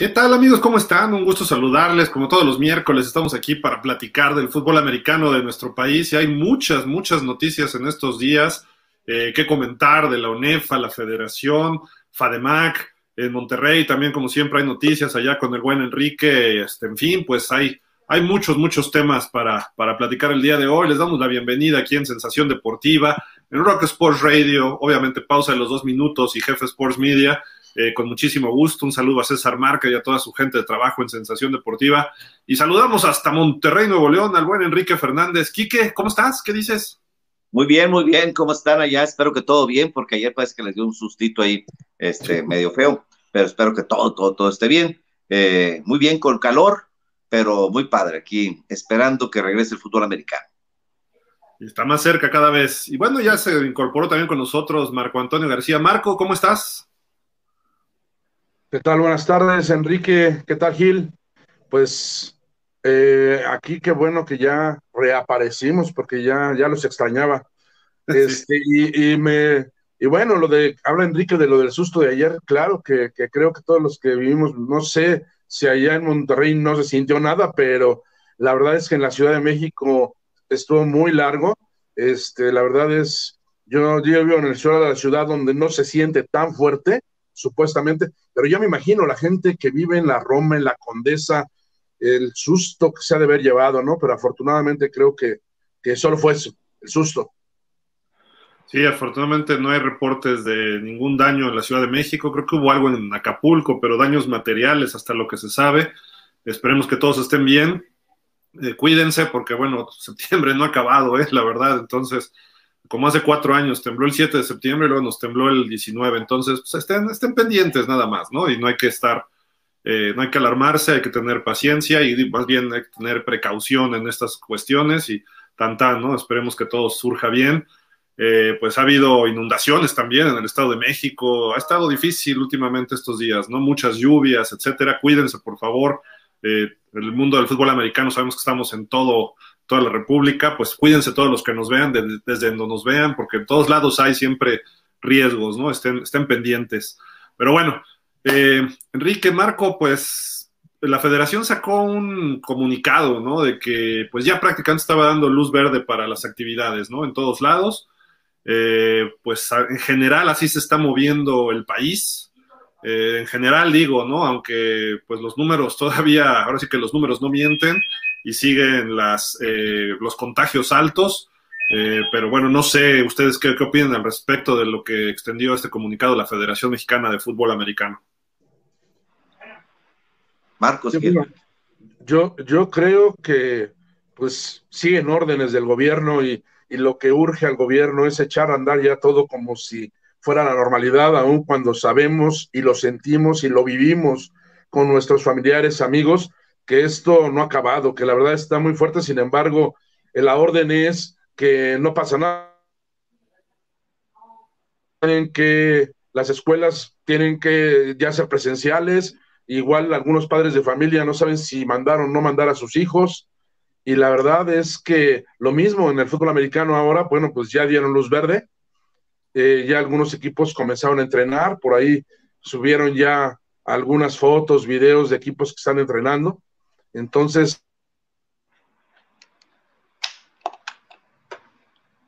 ¿Qué tal amigos? ¿Cómo están? Un gusto saludarles. Como todos los miércoles estamos aquí para platicar del fútbol americano de nuestro país y hay muchas, muchas noticias en estos días eh, que comentar de la UNEFA, la Federación, FADEMAC, en Monterrey también como siempre hay noticias allá con el buen Enrique, este, en fin, pues hay, hay muchos, muchos temas para, para platicar el día de hoy. Les damos la bienvenida aquí en Sensación Deportiva, en Rock Sports Radio, obviamente pausa de los dos minutos y Jefe Sports Media. Eh, con muchísimo gusto. Un saludo a César Marca y a toda su gente de trabajo en Sensación Deportiva. Y saludamos hasta Monterrey, Nuevo León, al buen Enrique Fernández. Quique, ¿cómo estás? ¿Qué dices? Muy bien, muy bien. ¿Cómo están allá? Espero que todo bien, porque ayer parece que les dio un sustito ahí, este, medio feo, pero espero que todo, todo, todo esté bien. Eh, muy bien, con calor, pero muy padre aquí, esperando que regrese el fútbol americano. Está más cerca cada vez. Y bueno, ya se incorporó también con nosotros Marco Antonio García. Marco, ¿cómo estás? ¿Qué tal? Buenas tardes, Enrique. ¿Qué tal, Gil? Pues eh, aquí qué bueno que ya reaparecimos porque ya, ya los extrañaba. Este, y, me, y bueno, lo de, habla Enrique de lo del susto de ayer, claro que, que, creo que todos los que vivimos, no sé si allá en Monterrey no se sintió nada, pero la verdad es que en la Ciudad de México estuvo muy largo. Este, la verdad es, yo, yo vivo en el sur de la ciudad donde no se siente tan fuerte, supuestamente, pero yo me imagino la gente que vive en la Roma, en la Condesa, el susto que se ha de haber llevado, ¿no? Pero afortunadamente creo que, que solo fue eso, el susto. Sí, afortunadamente no hay reportes de ningún daño en la Ciudad de México. Creo que hubo algo en Acapulco, pero daños materiales hasta lo que se sabe. Esperemos que todos estén bien. Eh, cuídense porque, bueno, septiembre no ha acabado, ¿eh? La verdad. Entonces, como hace cuatro años, tembló el 7 de septiembre y luego nos tembló el 19. Entonces, pues estén, estén pendientes nada más, ¿no? Y no hay que estar, eh, no hay que alarmarse, hay que tener paciencia y más bien hay que tener precaución en estas cuestiones y tan tan, ¿no? Esperemos que todo surja bien. Eh, pues ha habido inundaciones también en el Estado de México. Ha estado difícil últimamente estos días, ¿no? Muchas lluvias, etcétera. Cuídense, por favor. Eh, el mundo del fútbol americano sabemos que estamos en todo toda la República, pues cuídense todos los que nos vean, desde donde nos vean, porque en todos lados hay siempre riesgos, ¿no? Estén, estén pendientes. Pero bueno, eh, Enrique, Marco, pues la federación sacó un comunicado, ¿no? De que pues ya prácticamente estaba dando luz verde para las actividades, ¿no? En todos lados. Eh, pues en general así se está moviendo el país. Eh, en general digo, ¿no? Aunque pues los números todavía, ahora sí que los números no mienten, y siguen las, eh, los contagios altos. Eh, pero bueno, no sé ustedes qué, qué, opinan al respecto de lo que extendió este comunicado la Federación Mexicana de Fútbol Americano. Marcos. yo, yo creo que pues siguen órdenes del gobierno y, y lo que urge al gobierno es echar a andar ya todo como si fuera la normalidad, aun cuando sabemos y lo sentimos y lo vivimos con nuestros familiares, amigos, que esto no ha acabado, que la verdad está muy fuerte, sin embargo, la orden es que no pasa nada, en que las escuelas tienen que ya ser presenciales, igual algunos padres de familia no saben si mandar o no mandar a sus hijos, y la verdad es que lo mismo en el fútbol americano ahora, bueno, pues ya dieron luz verde, eh, ya algunos equipos comenzaron a entrenar, por ahí subieron ya algunas fotos, videos de equipos que están entrenando, entonces.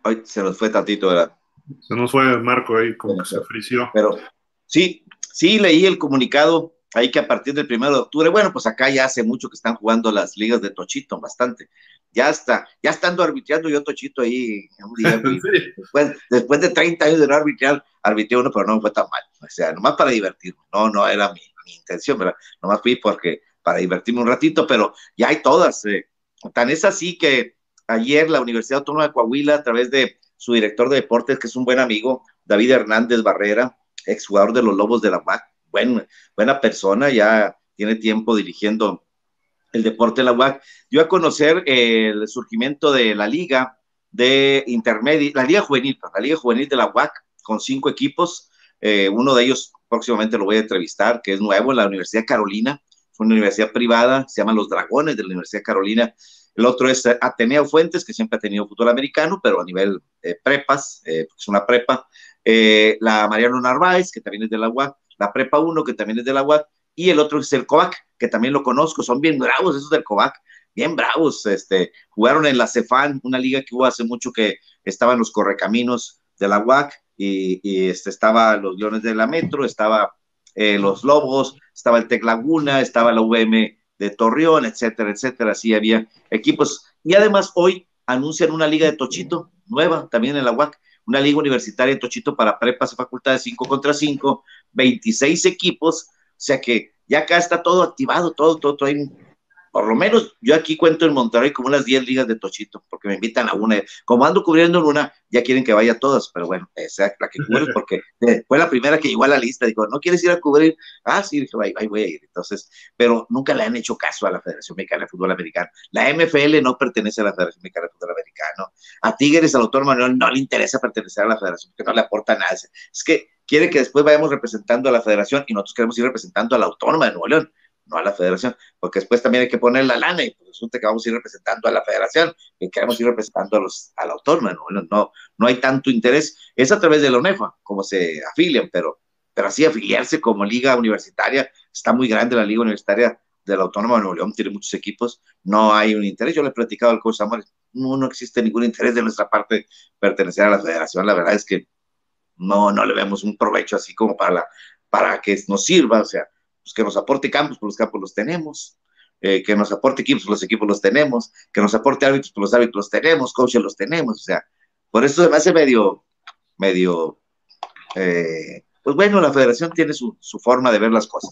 Ay, se nos fue tantito, ¿verdad? Se nos fue el marco ahí, como que se frició. Pero sí, sí leí el comunicado ahí que a partir del primero de octubre, bueno, pues acá ya hace mucho que están jugando las ligas de Tochito, bastante. Ya está, ya estando arbitrando yo Tochito ahí un día, después, después, de 30 años de no arbitrar, arbitré uno, pero no me fue tan mal. O sea, nomás para divertirme. No, no era mi, mi intención, ¿verdad? Nomás fui porque para divertirme un ratito, pero ya hay todas. Eh. Tan es así que ayer la Universidad Autónoma de Coahuila, a través de su director de deportes, que es un buen amigo, David Hernández Barrera, exjugador de los Lobos de la UAC, buen, buena persona, ya tiene tiempo dirigiendo el deporte de la UAC, dio a conocer el surgimiento de la liga de intermedia, la liga juvenil, la liga juvenil de la UAC, con cinco equipos, eh, uno de ellos próximamente lo voy a entrevistar, que es nuevo en la Universidad Carolina, fue una universidad privada, se llaman Los Dragones de la Universidad Carolina. El otro es Ateneo Fuentes, que siempre ha tenido fútbol americano, pero a nivel eh, prepas, eh, es una prepa. Eh, la Mariano Narváez, que también es de la UAC. La Prepa 1, que también es de la UAC. y el otro es el COVAC, que también lo conozco, son bien bravos esos del COVAC, bien bravos, este, jugaron en la CEFAN, una liga que hubo hace mucho que estaban los correcaminos de la UAC, y, este, estaba los Leones de la Metro, estaba eh, los Lobos, estaba el Tec Laguna, estaba la VM de Torreón, etcétera, etcétera, así había equipos, y además hoy anuncian una liga de Tochito, nueva, también en la UAC, una liga universitaria de Tochito para prepas y facultades 5 contra 5, 26 equipos, o sea que ya acá está todo activado, todo, todo, todo hay por lo menos yo aquí cuento en Monterrey como unas 10 ligas de Tochito, porque me invitan a una. Como ando cubriendo en una, ya quieren que vaya a todas, pero bueno, esa es la que cubres porque fue la primera que llegó a la lista. Dijo, ¿no quieres ir a cubrir? Ah, sí, dije, ahí, voy a ir. Entonces, pero nunca le han hecho caso a la Federación Mexicana de Fútbol Americano. La MFL no pertenece a la Federación Mexicana de Fútbol Americano. A Tigres, al autor Manuel, no le interesa pertenecer a la Federación, porque no le aporta nada. Es que quiere que después vayamos representando a la Federación y nosotros queremos ir representando a la Autónoma de Nuevo León no a la federación, porque después también hay que poner la lana y pues resulta que vamos a ir representando a la federación y queremos ir representando a los, a la autónoma, ¿no? no, no hay tanto interés, es a través de la UNEFA, como se afilian, pero, pero así afiliarse como liga universitaria, está muy grande la liga universitaria de la Autónoma de Nuevo León, tiene muchos equipos, no hay un interés, yo le he platicado al coach Amores, no, no existe ningún interés de nuestra parte pertenecer a la federación, la verdad es que no, no le vemos un provecho así como para, para que nos sirva, o sea, pues que nos aporte campos, pues los campos los tenemos, eh, que nos aporte equipos, pues los equipos los tenemos, que nos aporte árbitros, pues los árbitros los tenemos, coaches los tenemos, o sea, por eso se me hace medio, medio, eh, pues bueno, la federación tiene su, forma de ver las cosas,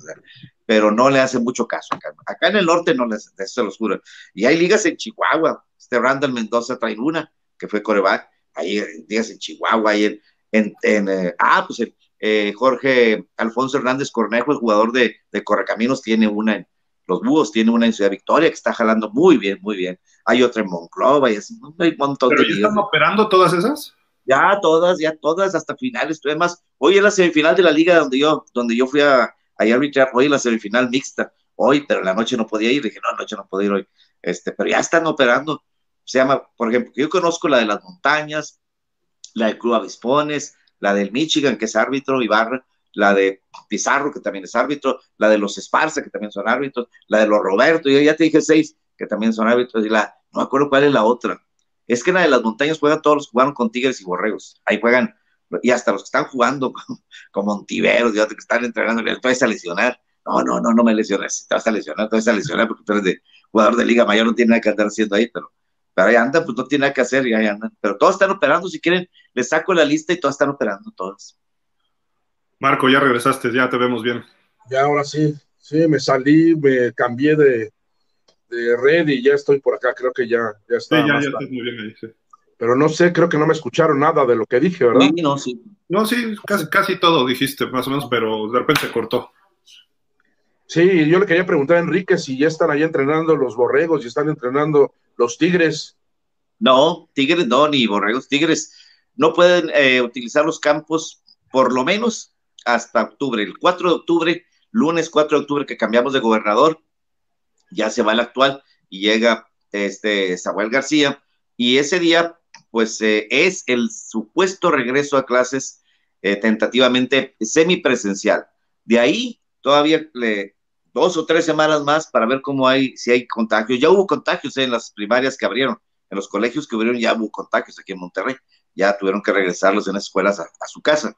pero no le hace mucho caso acá. Acá en el norte no les, se los juro. Y hay ligas en Chihuahua, este Randall Mendoza trae una, que fue coreback, hay ligas en Chihuahua, hay en, en, eh, ah, pues el, eh, Jorge Alfonso Hernández Cornejo, el jugador de, Correcaminos, tiene una en los Búhos, tiene una en Ciudad Victoria que está jalando muy bien, muy bien. Hay otra en Monclova y así, hay un montón ¿Pero ya están operando todas esas? Ya todas, ya todas, hasta finales. Además, hoy es la semifinal de la liga donde yo, donde yo fui a, a arbitrar, hoy la semifinal mixta, hoy, pero la noche no podía ir, dije, no, la noche no puedo ir hoy. Este, pero ya están operando. Se llama, por ejemplo, yo conozco la de las montañas, la de Club Avispones, la del Michigan, que es árbitro, Ibarra, la de Pizarro, que también es árbitro, la de los Esparza, que también son árbitros, la de los Roberto, yo ya te dije seis, que también son árbitros, y la, no me acuerdo cuál es la otra. Es que en la de las montañas juegan todos los que jugaron con Tigres y Borregos, ahí juegan, y hasta los que están jugando como Ontiveros y otros que están entrenando, tú vas a lesionar. No, no, no, no me lesiones, te vas a lesionar, te vas a lesionar porque tú eres de jugador de Liga Mayor, no tiene nada que andar haciendo ahí, pero pero ahí andan, pues no tiene nada que hacer y ahí andan. Pero todos están operando, si quieren, les saco la lista y todos están operando, todos. Marco, ya regresaste, ya te vemos bien. Ya, ahora sí, sí, me salí, me cambié de, red y ya estoy por acá, creo que ya, ya está. Sí, ya, ya estás muy bien ahí, sí. Pero no sé, creo que no me escucharon nada de lo que dije, ¿verdad? Sí, no, sí. No, sí, casi, casi todo dijiste, más o menos, pero de repente se cortó. Sí, yo le quería preguntar a Enrique si ya están ahí entrenando los borregos y están entrenando los tigres. No, tigres no, ni borregos, tigres no pueden eh, utilizar los campos por lo menos hasta octubre. El 4 de octubre, lunes 4 de octubre que cambiamos de gobernador, ya se va el actual y llega este Samuel García y ese día pues eh, es el supuesto regreso a clases eh, tentativamente semipresencial. De ahí todavía le, dos o tres semanas más para ver cómo hay, si hay contagios. Ya hubo contagios en las primarias que abrieron, en los colegios que abrieron ya hubo contagios aquí en Monterrey. Ya tuvieron que regresarlos en las escuelas a, su casa.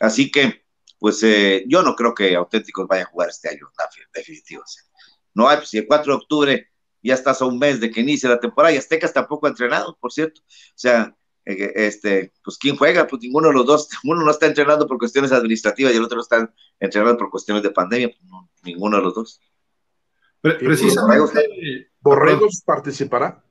Así que, pues eh, yo no creo que Auténticos vaya a jugar este año, definitivo. No hay, pues si el 4 de octubre ya estás a un mes de que inicie la temporada y Aztecas tampoco ha entrenado, por cierto. O sea, eh, este, pues ¿quién juega? Pues ninguno de los dos, uno no está entrenando por cuestiones administrativas y el otro no está entrenando por cuestiones de pandemia, pues, ninguno de los dos. precisamente, ¿Borregos participará?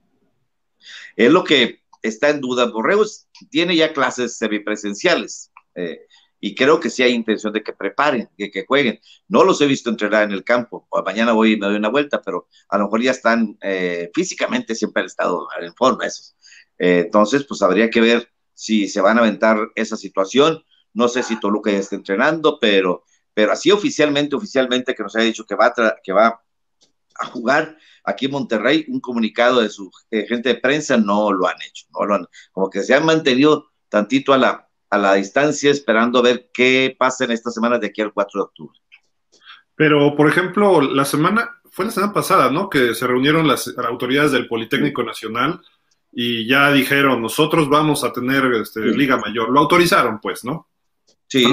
Es lo que está en duda. Borregos tiene ya clases semipresenciales eh, y creo que sí hay intención de que preparen, que, que, jueguen. No los he visto entrenar en el campo. mañana voy y me doy una vuelta, pero a lo mejor ya están eh, físicamente, siempre han estado en forma esos. Eh, entonces, pues habría que ver si se van a aventar esa situación. No sé si Toluca ya está entrenando, pero, pero así oficialmente, oficialmente que nos haya dicho que va a, que va a jugar aquí en Monterrey, un comunicado de su eh, gente de prensa no lo han hecho, no lo han, como que se han mantenido tantito a la, a la distancia esperando a ver qué pasa en estas semanas de aquí al 4 de octubre. Pero, por ejemplo, la semana, fue la semana pasada, ¿no? Que se reunieron las autoridades del Politécnico Nacional y ya dijeron, nosotros vamos a tener este, Liga Mayor. Lo autorizaron, pues, ¿no? Sí.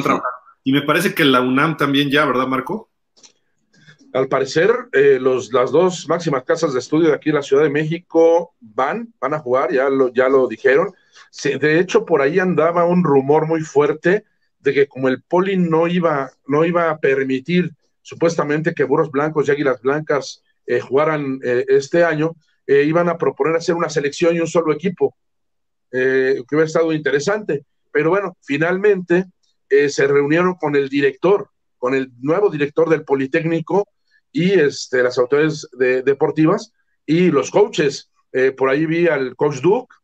Y me parece que la UNAM también ya, ¿verdad, Marco? Al parecer, eh, los, las dos máximas casas de estudio de aquí en la Ciudad de México van, van a jugar, ya lo, ya lo dijeron. de hecho, por ahí andaba un rumor muy fuerte de que como el Poli no iba, no iba a permitir supuestamente que Burros Blancos y Águilas Blancas eh, jugaran eh, este año, iban a proponer hacer una selección y un solo equipo, que hubiera estado interesante. Pero bueno, finalmente se reunieron con el director, con el nuevo director del Politécnico, y este, las autoridades deportivas y los coaches. Eh, por ahí vi al coach Duke,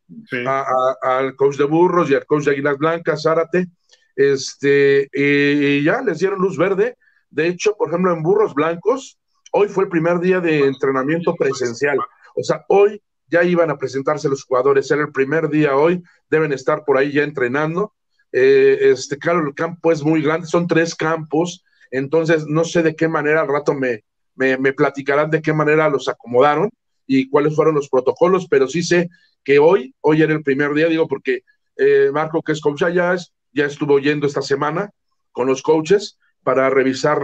al coach de Burros y al coach de Águilas Blancas, Zárate. Este, y ya les dieron luz verde. De hecho, por ejemplo, en Burros Blancos, hoy fue el primer día de entrenamiento presencial. O sea, hoy ya iban a presentarse los jugadores, era el primer día hoy, deben estar por ahí ya entrenando. Eh, este, claro, el campo es muy grande, son tres campos, entonces no sé de qué manera al rato me, me, platicarán de qué manera los acomodaron y cuáles fueron los protocolos, pero sí sé que hoy, hoy era el primer día, digo, porque eh, Marco, que es coach allá, ya estuvo yendo esta semana con los coaches para revisar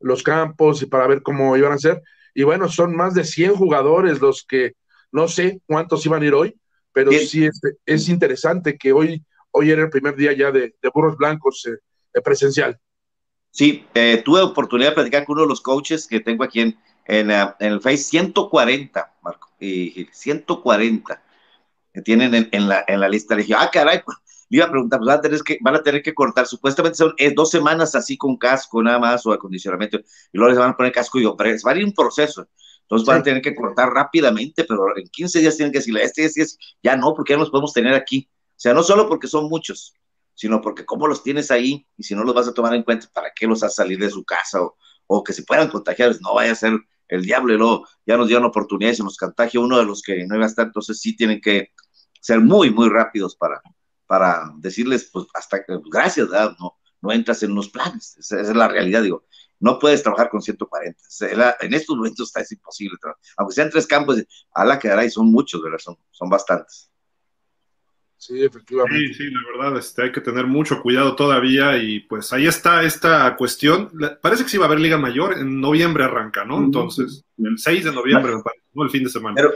los campos y para ver cómo iban a ser. Y bueno, son más de 100 jugadores los que no sé cuántos iban a ir hoy, pero sí es, es interesante que hoy, hoy era el primer día ya de, burros blancos eh, presencial. Sí, eh, tuve oportunidad de platicar con uno de los coaches que tengo aquí en, en, eh, el Face, 140, Marco, y 140 que tienen en, la, en la lista. Le dije, ah, caray, pues, le iba a preguntar, pues van a tener que, van a tener que cortar, supuestamente son eh, dos semanas así con casco nada más o acondicionamiento, y luego les van a poner casco y operar, va a ir un proceso. Entonces van a tener que cortar rápidamente, pero en 15 días tienen que decirle, este es, ya no, porque ya no los podemos tener aquí. Sea, no solo porque son muchos, sino porque cómo los tienes ahí y si no los vas a tomar en cuenta, ¿para qué los has salir de su casa o, que se puedan contagiar? Pues no vaya a ser el diablo y luego ya nos dieron oportunidades y nos contagia uno de los que no iba a estar, entonces sí tienen que ser muy, muy rápidos para, para decirles, pues hasta gracias, No, no entras en unos planes, esa, es la realidad, digo, no puedes trabajar con 140, en estos momentos está es imposible, aunque sean tres campos, a la quedará y son muchos, ¿verdad? Son, son bastantes. Sí, efectivamente. Sí, sí, la verdad, este, hay que tener mucho cuidado todavía y pues ahí está esta cuestión. Parece que sí va a haber Liga Mayor, en noviembre arranca, ¿no? Entonces, el 6 de noviembre, me parece, ¿no? El fin de semana. Pero,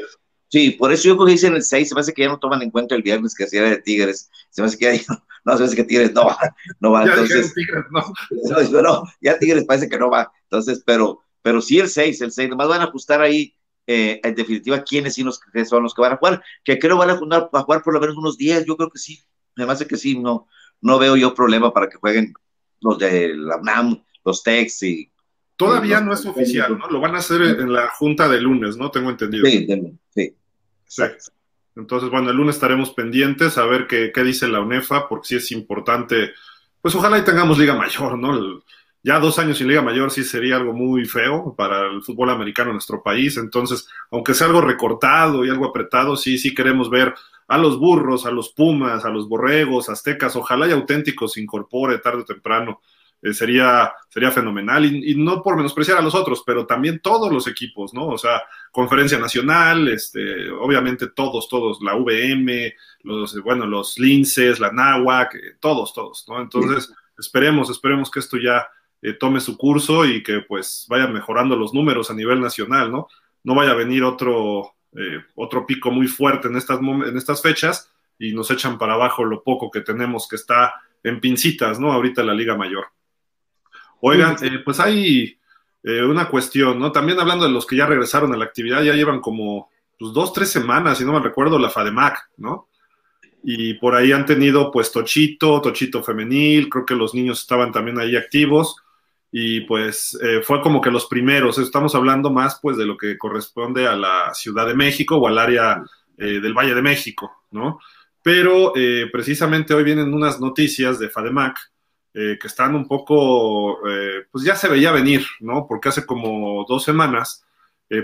sí, por eso yo creo que dicen el 6, se me hace que ya no toman en cuenta el viernes que hacía de Tigres, se me hace que ya, no, se me hace que Tigres no va, no va, entonces. Tigres, no. no. no, ya Tigres parece que no va, entonces, pero, pero sí el 6, el 6, nomás van a ajustar ahí eh, en definitiva quiénes sí son los que van a jugar, que creo van a jugar, a jugar por lo menos unos 10, yo creo que sí, me parece que sí, no, no veo yo problema para que jueguen los de la UNAM, los Tex y... Todavía no es oficial, ¿no? Lo van a hacer en la junta de lunes, ¿no? Tengo entendido. Sí, sí. sí. Entonces, bueno, el lunes estaremos pendientes a ver qué, qué dice la UNEFA, porque sí es importante, pues ojalá y tengamos liga mayor, ¿no? Ya dos años sin Liga Mayor sí sería algo muy feo para el fútbol americano en nuestro país. Entonces, aunque sea algo recortado y algo apretado, sí, sí queremos ver a los burros, a los pumas, a los borregos, aztecas. Ojalá y auténticos se incorpore tarde o temprano. Eh, sería, sería fenomenal. Y, no por menospreciar a los otros, pero también todos los equipos, ¿no? O sea, Conferencia Nacional, este, obviamente todos, todos, la VM, los, bueno, los Linces, la Náhuac, eh, todos, todos, ¿no? Entonces, esperemos, esperemos que esto ya eh, tome su curso y que pues vaya mejorando los números a nivel nacional, ¿no? No vaya a venir otro, eh, otro pico muy fuerte en estas, en estas fechas y nos echan para abajo lo poco que tenemos que está en pincitas, ¿no? Ahorita la Liga Mayor. Oigan, eh, pues hay una cuestión, ¿no? También hablando de los que ya regresaron a la actividad, ya llevan como pues, dos, tres semanas, si no me recuerdo, la FADEMAC, ¿no? Y por ahí han tenido pues Tochito, Tochito femenil, creo que los niños estaban también ahí activos y pues eh, fue como que los primeros, estamos hablando más pues de lo que corresponde a la Ciudad de México o al área eh, del Valle de México, ¿no? Pero eh, precisamente hoy vienen unas noticias de FADEMAC que están un poco, pues ya se veía venir, ¿no? Porque hace como dos semanas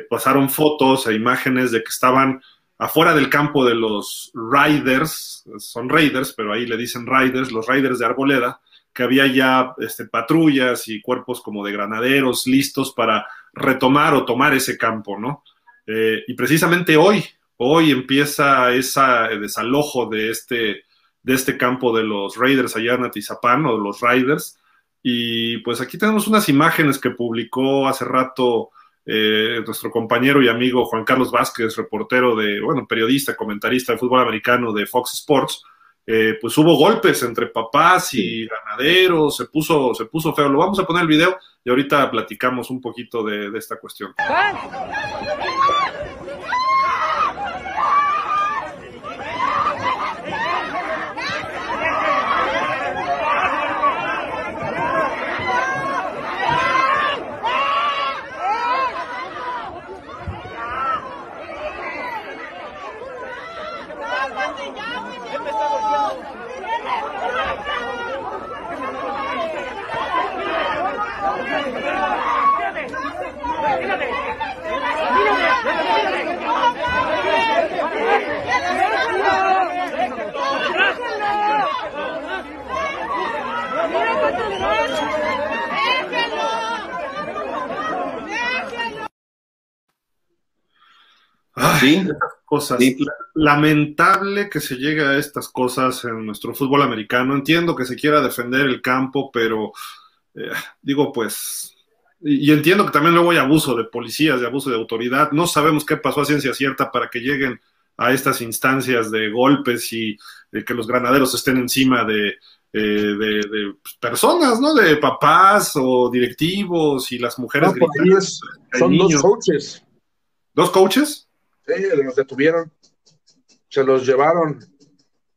pasaron fotos e imágenes de que estaban afuera del campo de los Riders, son Raiders, pero ahí le dicen Riders, los Riders de Arboleda, que había ya este, patrullas y cuerpos como de granaderos listos para retomar o tomar ese campo, ¿no? Eh, y precisamente hoy, hoy empieza ese desalojo de este, de este campo de los Raiders allá en Atizapán o de los Raiders. Y pues aquí tenemos unas imágenes que publicó hace rato eh, nuestro compañero y amigo Juan Carlos Vázquez, reportero de, bueno, periodista, comentarista de fútbol americano de Fox Sports. Eh, pues hubo golpes entre papás y ganaderos, se puso, se puso feo. Lo vamos a poner el video y ahorita platicamos un poquito de, de esta cuestión. ¿Sí? Cosas. Lamentable que se llegue a estas cosas en nuestro fútbol americano. Entiendo que se quiera defender el campo, pero eh, digo, pues, y, entiendo que también luego hay abuso de policías, de abuso de autoridad. No sabemos qué pasó a ciencia cierta para que lleguen a estas instancias de golpes y de que los granaderos estén encima de, eh, de, personas, ¿no? De papás o directivos y las mujeres. son dos coaches. ¿Dos coaches? Sí, los detuvieron. Se los llevaron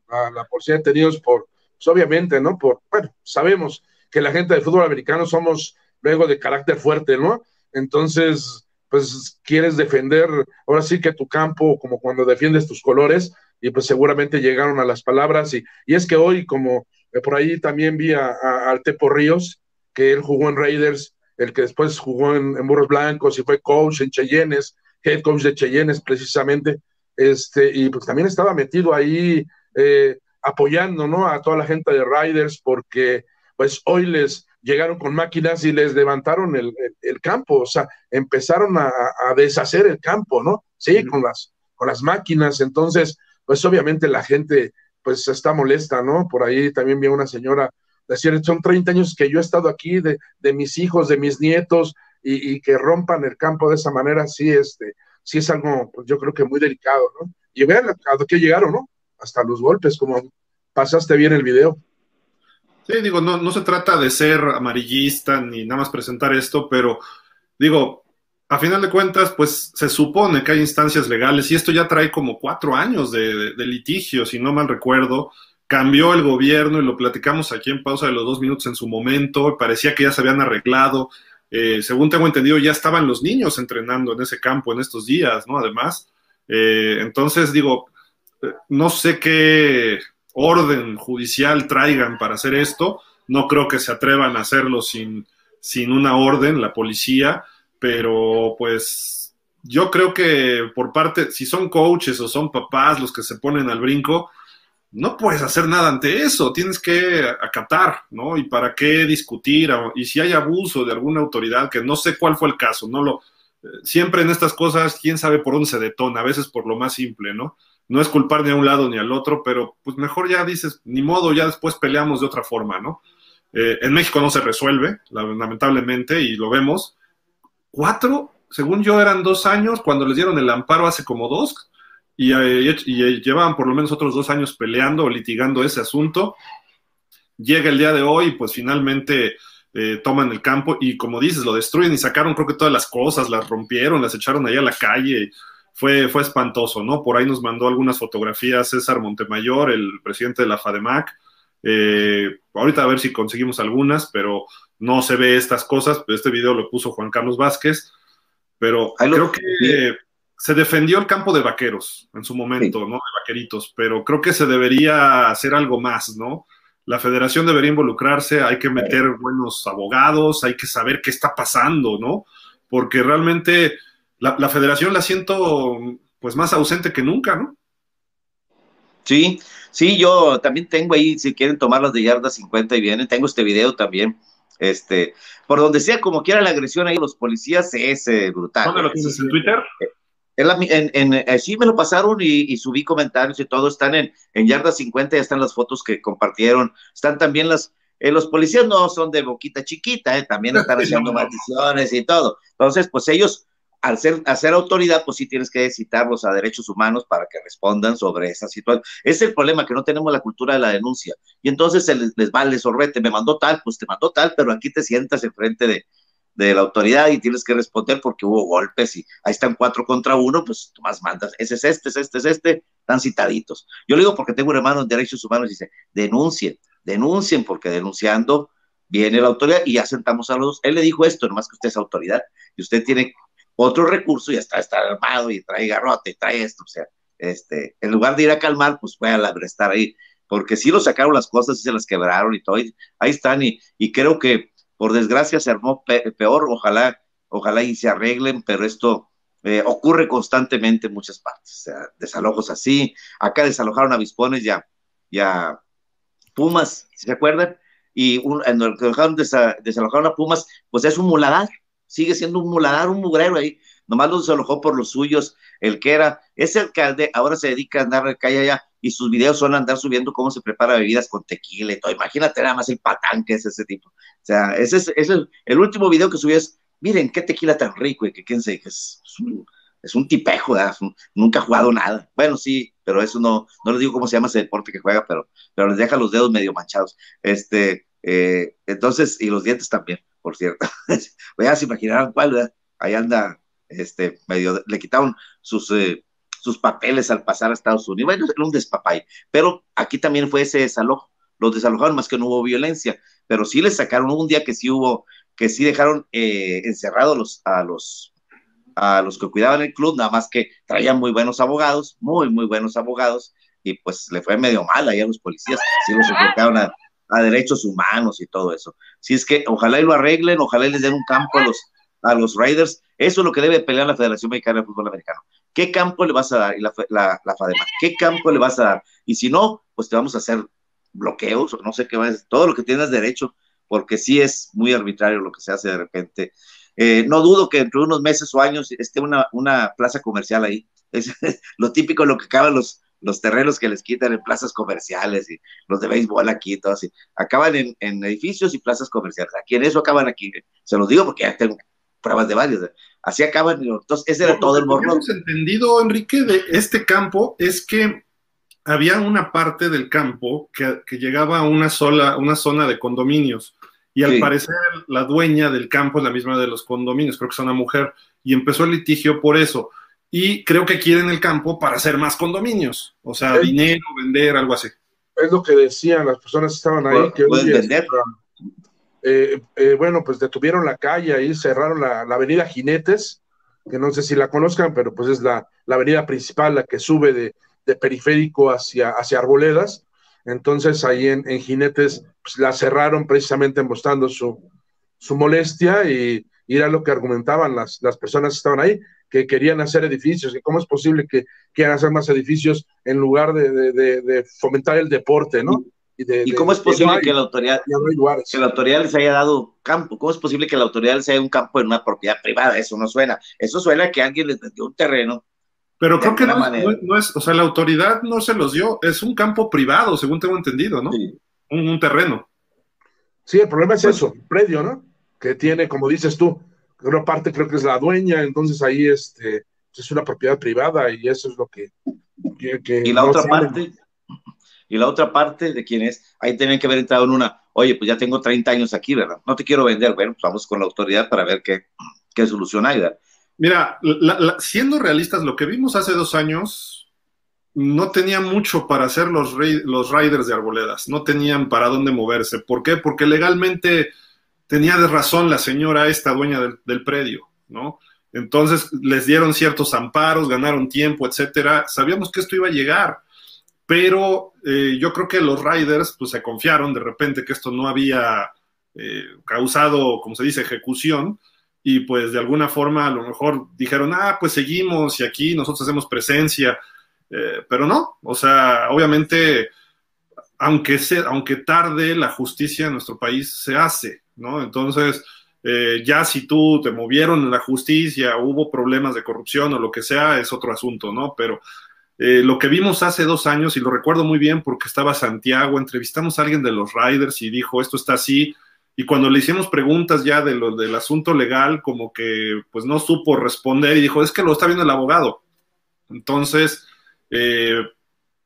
a la policía detenidos por, pues, obviamente, ¿no? Por, bueno, sabemos que la gente de fútbol americano somos luego de carácter fuerte, ¿no? Entonces, pues quieres defender, ahora sí que tu campo, como cuando defiendes tus colores, y pues seguramente llegaron a las palabras, y, y es que hoy, como eh, por ahí también vi a, Tepo Ríos, que él jugó en Raiders, el que después jugó en, Burros Blancos y fue coach en Cheyennes, head coach de Cheyennes precisamente, este, y pues también estaba metido ahí eh, apoyando, ¿no? A toda la gente de Raiders, porque pues hoy les llegaron con máquinas y les levantaron el, campo, o sea, empezaron a, deshacer el campo, ¿no? Sí, con las, con las máquinas, entonces, pues obviamente la gente, pues está molesta, ¿no? Por ahí también vi una señora decir, son 30 años que yo he estado aquí, de, de mis hijos, de mis nietos, y, que rompan el campo de esa manera, sí, este, sí es algo, pues yo creo que muy delicado, ¿no? Y vean a qué llegaron, ¿no? Hasta los golpes, como pasaste bien el video. Sí, digo, no, no se trata de ser amarillista ni nada más presentar esto, pero digo, a final de cuentas, pues se supone que hay instancias legales y esto ya trae como cuatro años de, litigio, si no mal recuerdo. Cambió el gobierno y lo platicamos aquí en pausa de los dos minutos en su momento, parecía que ya se habían arreglado. Eh, según tengo entendido, ya estaban los niños entrenando en ese campo en estos días, ¿no? Además, eh, entonces digo, eh, no sé qué, orden judicial traigan para hacer esto. No creo que se atrevan a hacerlo sin, sin una orden, la policía, pero pues yo creo que por parte, si son coaches o son papás los que se ponen al brinco, no puedes hacer nada ante eso, tienes que acatar, ¿no? Y para qué discutir, y si hay abuso de alguna autoridad, que no sé cuál fue el caso, no lo, eh, siempre en estas cosas, quién sabe por dónde se detona, a veces por lo más simple, ¿no? no es culpar ni a un lado ni al otro, pero pues mejor ya dices, ni modo, ya después peleamos de otra forma, ¿no? Eh, en México no se resuelve, lamentablemente, y lo vemos. Cuatro, según yo, eran dos años cuando les dieron el amparo hace como dos, y, eh, llevaban por lo menos otros dos años peleando o litigando ese asunto. Llega el día de hoy, pues finalmente eh, toman el campo y como dices, lo destruyen y sacaron creo que todas las cosas, las rompieron, las echaron ahí a la calle fue, fue espantoso, ¿no? Por ahí nos mandó algunas fotografías César Montemayor, el presidente de la FADEMAC. Eh, ahorita a ver si conseguimos algunas, pero no se ve estas cosas. Este video lo puso Juan Carlos Vázquez, pero creo que se defendió el campo de vaqueros en su momento, ¿no? De vaqueritos, pero creo que se debería hacer algo más, ¿no? La federación debería involucrarse, hay que meter buenos abogados, hay que saber qué está pasando, ¿no? Porque realmente la, federación la siento pues más ausente que nunca, ¿no? Sí, Sí, yo también tengo ahí, si quieren tomar las de yarda 50 y vienen, tengo este video también. Este, por donde sea, como quiera la agresión ahí los policías es eh, brutal. ¿Dónde lo tienes en Twitter? En, en, eh, sí me lo pasaron y, subí comentarios y todo, están en, en Yarda 50, ya están las fotos que compartieron, están también las, eh, los policías no son de boquita chiquita, eh, también están haciendo maldiciones y todo. Entonces, pues ellos, al ser, hacer autoridad, pues sí tienes que citarlos a derechos humanos para que respondan sobre esa situación. Es el problema, que no tenemos la cultura de la denuncia. Y entonces se les, les vale sorbete, me mandó tal, pues te mandó tal, pero aquí te sientas enfrente de, de la autoridad y tienes que responder porque hubo golpes y ahí están cuatro contra uno, pues tú más mandas, ese es este, es este, es este, están citaditos. Yo le digo porque tengo un hermano en derechos humanos y dice, denuncien, denuncien, porque denunciando viene la autoridad y ya sentamos a los, él le dijo esto, nomás que usted es autoridad y usted tiene otro recurso y está, está armado y trae garrote y trae esto, o sea, este, en lugar de ir a calmar, pues fue a estar ahí, porque sí lo sacaron las cosas y se las quebraron y todo, ahí están y, y creo que por desgracia se armó peor, ojalá, ojalá y se arreglen, pero esto eh, ocurre constantemente en muchas partes. Desalojos así, acá desalojaron avispones ya, ya Pumas, ¿se acuerdan? Y en el que dejaron desalojaron a Pumas, pues es un muladar, sigue siendo un muladar, un mugrero ahí, nomás lo desalojó por los suyos, el que era, ese alcalde ahora se dedica a andar de calle allá, y sus videos son andar subiendo cómo se prepara bebidas con tequila y todo. Imagínate nada más el patán que es ese tipo. O sea, ese es, el, último video que subí es, miren qué tequila tan rico y que quién sé, que es, es, un, tipejo, nunca ha jugado nada. Bueno, sí, pero eso no, no les digo cómo se llama ese deporte que juega, pero, pero les deja los dedos medio manchados. Este, eh, entonces, y los dientes también, por cierto. Voy se imaginarán cuál, ¿verdad? Ahí anda, este, medio, le quitaron sus... Eh, sus papeles al pasar a Estados Unidos. Bueno, era un despapay. Pero aquí también fue ese desalojo. Los desalojaron más que no hubo violencia, pero sí les sacaron un día que sí hubo, que sí dejaron eh, encerrados los, a los a los que cuidaban el club, nada más que traían muy buenos abogados, muy, muy buenos abogados, y pues le fue medio mal ahí a los policías, sí los enfrentaron a, derechos humanos y todo eso. Si es que ojalá y lo arreglen, ojalá y les den un campo a los, a los Raiders, eso es lo que debe pelear la Federación Mexicana de Fútbol Americano. ¿Qué campo le vas a dar? Y la, la, la FADEMA, ¿qué campo le vas a dar? Y si no, pues te vamos a hacer bloqueos o no sé qué más, todo lo que tienes derecho, porque sí es muy arbitrario lo que se hace de repente. Eh, no dudo que dentro de unos meses o años esté una, una plaza comercial ahí. Es lo típico, lo que acaban los, los terrenos que les quitan en plazas comerciales y los de béisbol aquí y todo así. Acaban en, en edificios y plazas comerciales. Aquí en eso acaban aquí. Se los digo porque ya tengo pruebas de varios. Así acaban. Entonces, ese era todo el morro. Lo que hemos entendido, Enrique, de este campo es que había una parte del campo que, llegaba a una sola, una zona de condominios. Y al parecer la dueña del campo es la misma de los condominios, creo que es una mujer, y empezó el litigio por eso. Y creo que quieren el campo para hacer más condominios, o sea, dinero, vender, algo así. Es lo que decían las personas que estaban ahí. Que pueden vender. Eh, eh, bueno, pues detuvieron la calle ahí, cerraron la, avenida Jinetes, que no sé si la conozcan, pero pues es la, avenida principal, la que sube de, periférico hacia, hacia Arboledas. Entonces ahí en, Jinetes pues, la cerraron precisamente mostrando su, su molestia y, era lo que argumentaban las, las personas que estaban ahí, que querían hacer edificios, que cómo es posible que quieran hacer más edificios en lugar de, de fomentar el deporte, ¿no? ¿Y cómo es posible que, la autoridad, que la autoridad les haya dado campo? ¿Cómo es posible que la autoridad les haya dado un campo en una propiedad privada? Eso no suena. Eso suena que alguien les dio un terreno. Pero creo que no, es, o sea, la autoridad no se los dio, es un campo privado, según tengo entendido, ¿no? Un, terreno. Sí, el problema es pues eso, el predio, ¿no? Que tiene, como dices tú, una parte creo que es la dueña, entonces ahí este, es una propiedad privada y eso es lo que... y la otra parte, y la otra parte de quienes ahí tienen que haber entrado en una, oye, pues ya tengo 30 años aquí, ¿verdad? No te quiero vender, bueno, pues vamos con la autoridad para ver qué, qué solución hay, ¿verdad? Mira, siendo realistas, lo que vimos hace dos años no tenía mucho para hacer los, los riders de arboledas, no tenían para dónde moverse. ¿Por qué? Porque legalmente tenía de razón la señora esta dueña del, del predio, ¿no? Entonces les dieron ciertos amparos, ganaron tiempo, etcétera. Sabíamos que esto iba a llegar pero eh, yo creo que los riders pues se confiaron de repente que esto no había eh, causado, como se dice, ejecución y pues de alguna forma a lo mejor dijeron, ah, pues seguimos y aquí nosotros hacemos presencia, eh, pero no, o sea, obviamente aunque, se, aunque tarde, la justicia en nuestro país se hace, ¿no? Entonces, eh, ya si tú te movieron en la justicia, hubo problemas de corrupción o lo que sea, es otro asunto, ¿no? Pero eh, lo que vimos hace dos años, y lo recuerdo muy bien porque estaba Santiago, entrevistamos a alguien de los Riders y dijo, esto está así, y cuando le hicimos preguntas ya de lo del asunto legal, como que pues no supo responder y dijo, es que lo está viendo el abogado. Entonces, eh,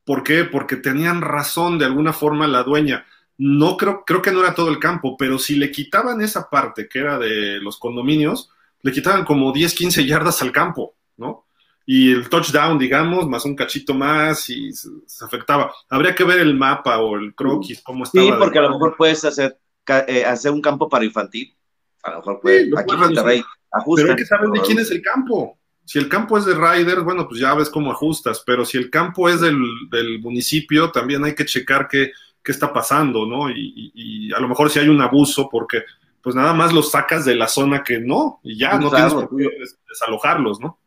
¿por qué? Porque tenían razón de alguna forma la dueña. No creo, creo que no era todo el campo, pero si le quitaban esa parte que era de los condominios, le quitaban como 10, 15 yardas al campo, ¿no? Y el touchdown, digamos, más un cachito más y se, afectaba. Habría que ver el mapa o el croquis, cómo estaba. Sí, porque a lo mejor puedes hacer, eh, hacer un campo para infantil. A lo mejor puede, sí, aquí Monterrey ajusta. Pero hay que saber de quién es el campo. Si el campo es de Riders, bueno, pues ya ves cómo ajustas, pero si el campo es del, del municipio, también hay que checar qué, qué está pasando, ¿no? Y, y, y, a lo mejor si hay un abuso, porque pues nada más los sacas de la zona que no, y ya no claro, tienes por qué desalojarlos, ¿no?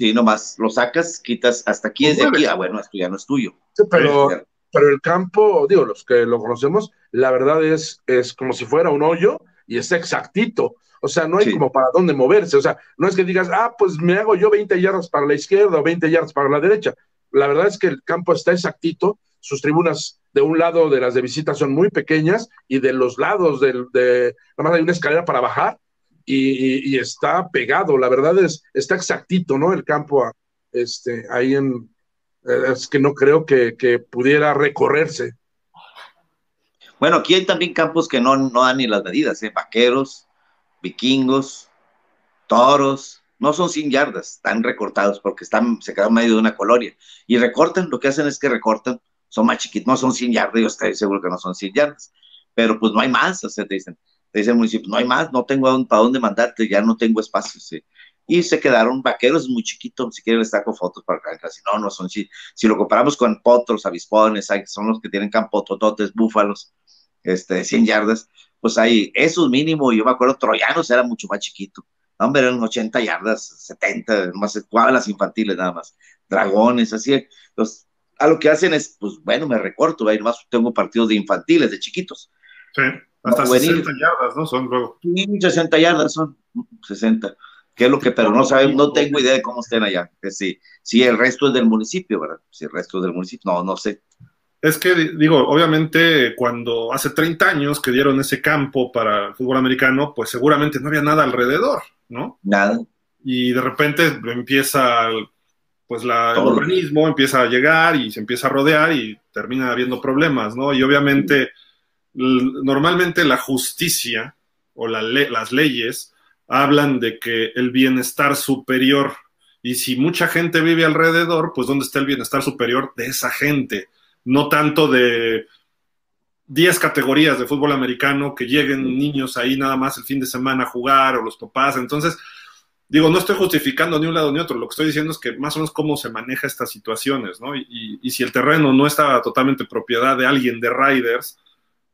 Sí, nomás lo sacas, quitas hasta aquí, es de aquí, ah, bueno, esto ya no es tuyo. Sí, pero, pero el campo, digo, los que lo conocemos, la verdad es, es como si fuera un hoyo y es exactito. O sea, no hay sí. como para dónde moverse. O sea, no es que digas, ah, pues me hago yo 20 yardas para la izquierda o 20 yardas para la derecha. La verdad es que el campo está exactito. Sus tribunas de un lado de las de visita son muy pequeñas y de los lados del, de, nada más hay una escalera para bajar y, está pegado, la verdad es, está exactito, ¿no? El campo este, ahí en, es que no creo que, pudiera recorrerse. Bueno, aquí hay también campos que no, no dan ni las medidas, ¿eh? Vaqueros, vikingos, toros, no son 100 yardas, están recortados porque están, se quedan medio de una colonia. Y recortan, lo que hacen es que recortan, son más chiquitos, no son 100 yardas, yo estoy seguro que no son 100 yardas, pero pues no hay más, o te dicen, te dice el municipio, no hay más, no tengo a para dónde mandarte, ya no tengo espacio. ¿sí? Y se quedaron vaqueros, muy chiquitos, si quieren les saco fotos para que casi no, no son, si, si lo comparamos con potros, avispones, son los que tienen campotototes, búfalos, este, 100 yardas, pues hay esos mínimo, yo me acuerdo, troyanos era mucho más chiquito, hombre, eran 80 yardas, 70, más las infantiles nada más, dragones, así, los, a lo que hacen es, pues bueno, me recorto, ahí más tengo partidos de infantiles, de chiquitos. Sí. Hasta no, 60 yardas, ¿no? Son luego. Sí, 60 yardas son 60. ¿Qué es lo que, pero no sabemos, no tengo idea de cómo estén allá. Que si, si el resto es del municipio, ¿verdad? Si el resto es del municipio, no, no sé. Es que, digo, obviamente, cuando hace 30 años que dieron ese campo para el fútbol americano, pues seguramente no había nada alrededor, ¿no? Nada. Y de repente empieza, pues, la, el organismo empieza a llegar y se empieza a rodear y termina habiendo problemas, ¿no? Y obviamente. Mm normalmente la justicia o la le las leyes hablan de que el bienestar superior, y si mucha gente vive alrededor, pues ¿dónde está el bienestar superior de esa gente? No tanto de 10 categorías de fútbol americano que lleguen niños ahí nada más el fin de semana a jugar o los papás. Entonces, digo, no estoy justificando ni un lado ni otro, lo que estoy diciendo es que más o menos cómo se maneja estas situaciones, ¿no? Y, y, y si el terreno no está totalmente propiedad de alguien de Riders,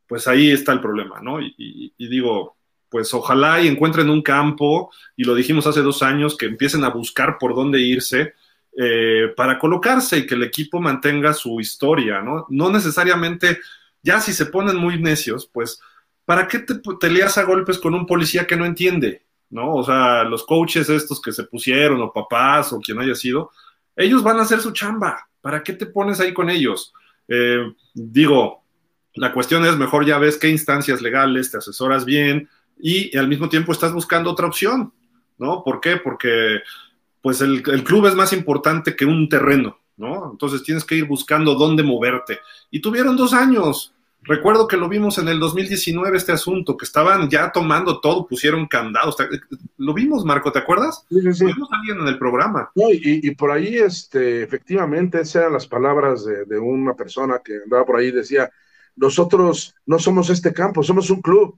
pues ahí está el problema, ¿no? Y, digo, pues ojalá y encuentren un campo, y lo dijimos hace dos años, que empiecen a buscar por dónde irse eh, para colocarse y que el equipo mantenga su historia, ¿no? No necesariamente, ya si se ponen muy necios, pues, ¿para qué te peleas a golpes con un policía que no entiende? ¿No? O sea, los coaches estos que se pusieron, o papás, o quien haya sido, ellos van a hacer su chamba. ¿Para qué te pones ahí con ellos? Eh, digo, la cuestión es, mejor ya ves qué instancias legales, te asesoras bien y, al mismo tiempo estás buscando otra opción, ¿no? ¿Por qué? Porque pues el, el, club es más importante que un terreno, ¿no? Entonces tienes que ir buscando dónde moverte. Y tuvieron dos años. Recuerdo que lo vimos en el 2019 este asunto, que estaban ya tomando todo, pusieron candados. Lo vimos, Marco, ¿te acuerdas? Sí, sí, sí. Lo vimos alguien en el programa. No, y, y, por ahí, este, efectivamente, esas eran las palabras de, de una persona que andaba por ahí, decía, nosotros no somos este campo, somos un club.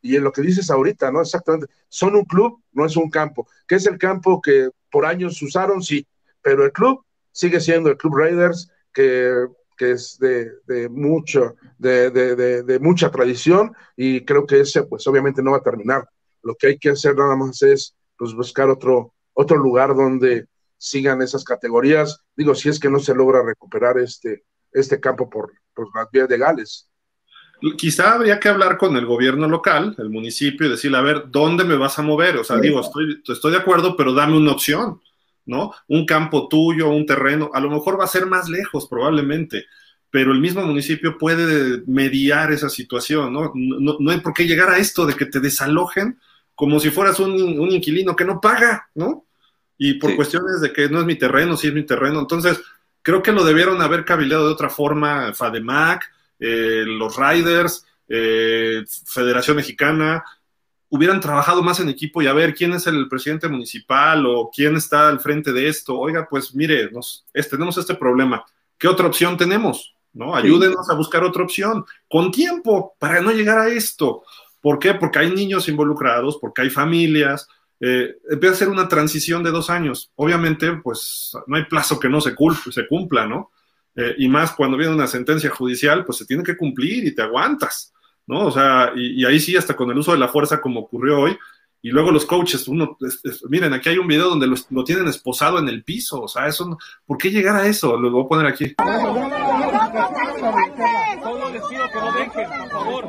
Y en lo que dices ahorita, ¿no? Exactamente, son un club, no es un campo. ¿Qué es el campo que por años usaron? Sí, pero el club sigue siendo el Club Raiders, que, es de, de mucho, de, de, de, mucha tradición, y creo que ese, pues obviamente no va a terminar. Lo que hay que hacer nada más es pues, buscar otro, otro lugar donde sigan esas categorías. Digo, si es que no se logra recuperar este, este campo por, por las vías legales. Quizá habría que hablar con el gobierno local, el municipio, y decirle, a ver, ¿dónde me vas a mover? O sea, digo, estoy, estoy de acuerdo, pero dame una opción, ¿no? Un campo tuyo, un terreno, a lo mejor va a ser más lejos probablemente, pero el mismo municipio puede mediar esa situación, ¿no? No, hay por qué llegar a esto de que te desalojen como si fueras un, inquilino que no paga, ¿no? Y por cuestiones de que no es mi terreno, sí es mi terreno. Entonces, creo que lo debieron haber cabilado de otra forma, FADEMAC, eh, los Riders, eh, Federación Mexicana, hubieran trabajado más en equipo y a ver quién es el presidente municipal o quién está al frente de esto. Oiga, pues mire, nos, tenemos este problema. ¿Qué otra opción tenemos? ¿No? Ayúdenos a buscar otra opción con tiempo para no llegar a esto. ¿Por qué? Porque hay niños involucrados, porque hay familias. Eh, empieza a ser una transición de dos años. Obviamente, pues no hay plazo que no se, cumpla, ¿no? Eh, y más cuando viene una sentencia judicial, pues se tiene que cumplir y te aguantas, ¿no? O sea, y, ahí sí, hasta con el uso de la fuerza como ocurrió hoy, y luego los coaches, uno, miren, aquí hay un video donde lo, tienen esposado en el piso, o sea, eso, ¿por qué llegar a eso? Lo voy a poner aquí. Solo les pido que lo dejen, por favor.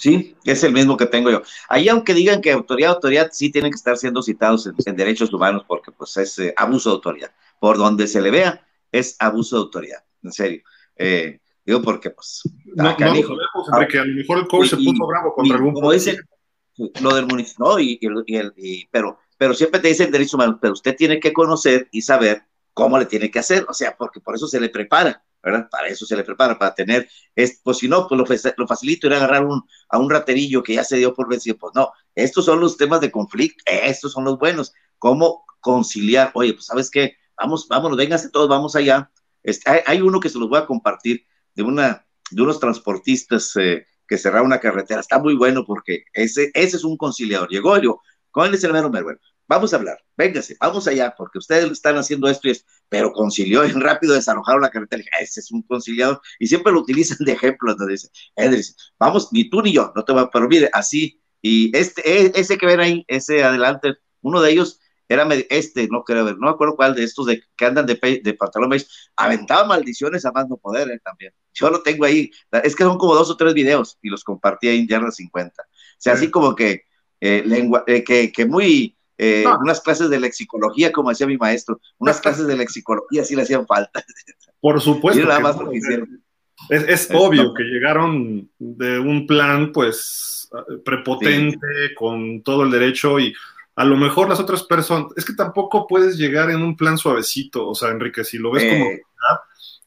Sí, es el mismo que tengo yo. Ahí, aunque digan que autoridad, autoridad, sí tienen que estar siendo citados en, derechos humanos porque pues es eh, abuso de autoridad. Por donde se le vea, es abuso de autoridad, en serio. Eh, digo porque pues... No, no, a lo mejor el coach se puso bravo contra algún... Como dicen, lo del municipio, no, y, y, pero, pero siempre te dicen derechos humanos, pero usted tiene que conocer y saber cómo le tiene que hacer, o sea, porque por eso se le prepara Para eso se le prepara, para tener, es, pues si no, pues lo, lo facilito era agarrar un, a un raterillo que ya se dio por vencido, pues no, estos son los temas de conflicto, estos son los buenos, cómo conciliar, oye, pues sabes qué, vamos, vámonos, vénganse todos, vamos allá, este, hay, uno que se los voy a compartir de una, de unos transportistas eh, que cerraron una carretera, está muy bueno porque ese, ese es un conciliador, llegó y dijo, ¿cuál es el mero mero? Vamos a hablar, véngase, vamos allá, porque ustedes están haciendo esto y es, pero concilió y rápido desalojaron la carretera. Dije, ese es un conciliador, y siempre lo utilizan de ejemplo, entonces dice, Edris, vamos, ni tú ni yo, no te va, pero mire, así, y este, e, ese que ven ahí, ese adelante, uno de ellos era este, no creo ver, no me acuerdo cuál de estos de, que andan de, de pantalón aventaba maldiciones a más no poder eh, también. Yo lo tengo ahí, es que son como dos o tres videos y los compartí ahí en Yarra 50. O sea, así como que, eh, lengua, eh, que, que muy, eh, unas clases de lexicología, como decía mi maestro, unas clases de lexicología sí le hacían falta. Por supuesto. Es, obvio que llegaron de un plan, pues, prepotente, con todo el derecho y a lo mejor las otras personas, es que tampoco puedes llegar en un plan suavecito, o sea, Enrique, si lo ves como eh.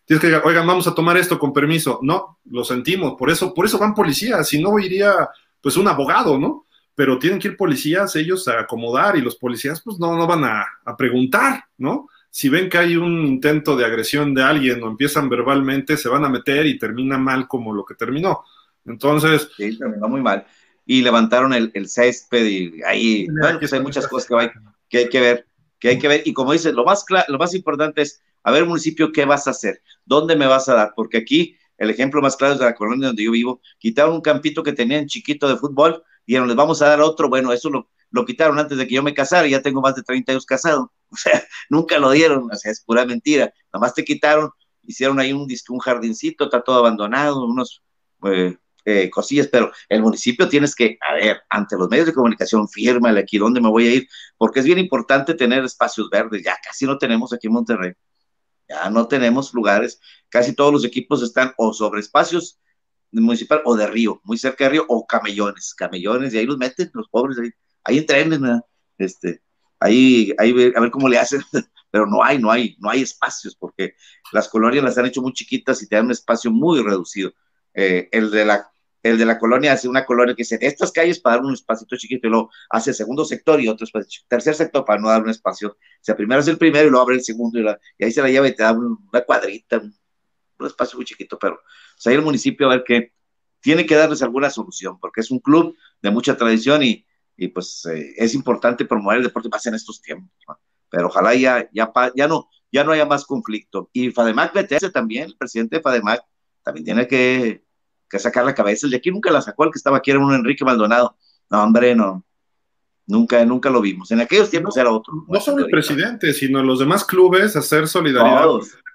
tienes que llegar, oigan, vamos a tomar esto con permiso. No, lo sentimos, por eso, por eso van policías, si no iría, pues, un abogado, ¿no? Pero tienen que ir policías ellos a acomodar y los policías pues no, no van a, preguntar, ¿no? Si ven que hay un intento de agresión de alguien o empiezan verbalmente, se van a meter y termina mal como lo que terminó. Entonces... Sí, terminó muy mal. Y levantaron el, césped y ahí, bueno, pues hay muchas cosas que hay, que hay que ver, que hay que ver. Y como dices, lo más, lo más importante es, a ver, municipio, ¿qué vas a hacer? ¿Dónde me vas a dar? Porque aquí, el ejemplo más claro es de la colonia donde yo vivo, quitaron un campito que tenían chiquito de fútbol dijeron, les vamos a dar otro, bueno, eso lo, lo quitaron antes de que yo me casara, ya tengo más de 30 años casado, o sea, nunca lo dieron, o sea, es pura mentira, nomás te quitaron, hicieron ahí un, un jardincito, está todo abandonado, unos eh, eh, cosillas, pero el municipio tienes que, a ver, ante los medios de comunicación, fírmale aquí dónde me voy a ir, porque es bien importante tener espacios verdes, ya casi no tenemos aquí en Monterrey, ya no tenemos lugares, casi todos los equipos están o sobre espacios municipal o de río, muy cerca de río, o camellones, camellones, y ahí los meten los pobres, ahí, ahí entrenen, este, ahí, ahí a ver cómo le hacen, pero no hay, no hay, no hay espacios, porque las colonias las han hecho muy chiquitas y te dan un espacio muy reducido. Eh, el de la, el de la colonia hace una colonia que dice, estas calles para dar un espacito chiquito y luego hace el segundo sector y otro espacio, tercer sector para no dar un espacio. O sea, primero hace el primero y luego abre el segundo y, ahí se la lleva y te da una cuadrita, un, espacio muy chiquito, pero ahí el municipio a ver que tiene que darles alguna solución, porque es un club de mucha tradición y, y pues eh, es importante promover el deporte más en estos tiempos. Pero ojalá ya, ya, ya, no, ya no haya más conflicto. Y Fademac BTS también, el presidente de Fademac, también tiene que que sacar la cabeza. El de aquí nunca la sacó, el que estaba aquí era un Enrique Maldonado. No, hombre, no. Nunca, nunca lo vimos. En aquellos tiempos era otro. No, solo el presidente, sino los demás clubes hacer solidaridad.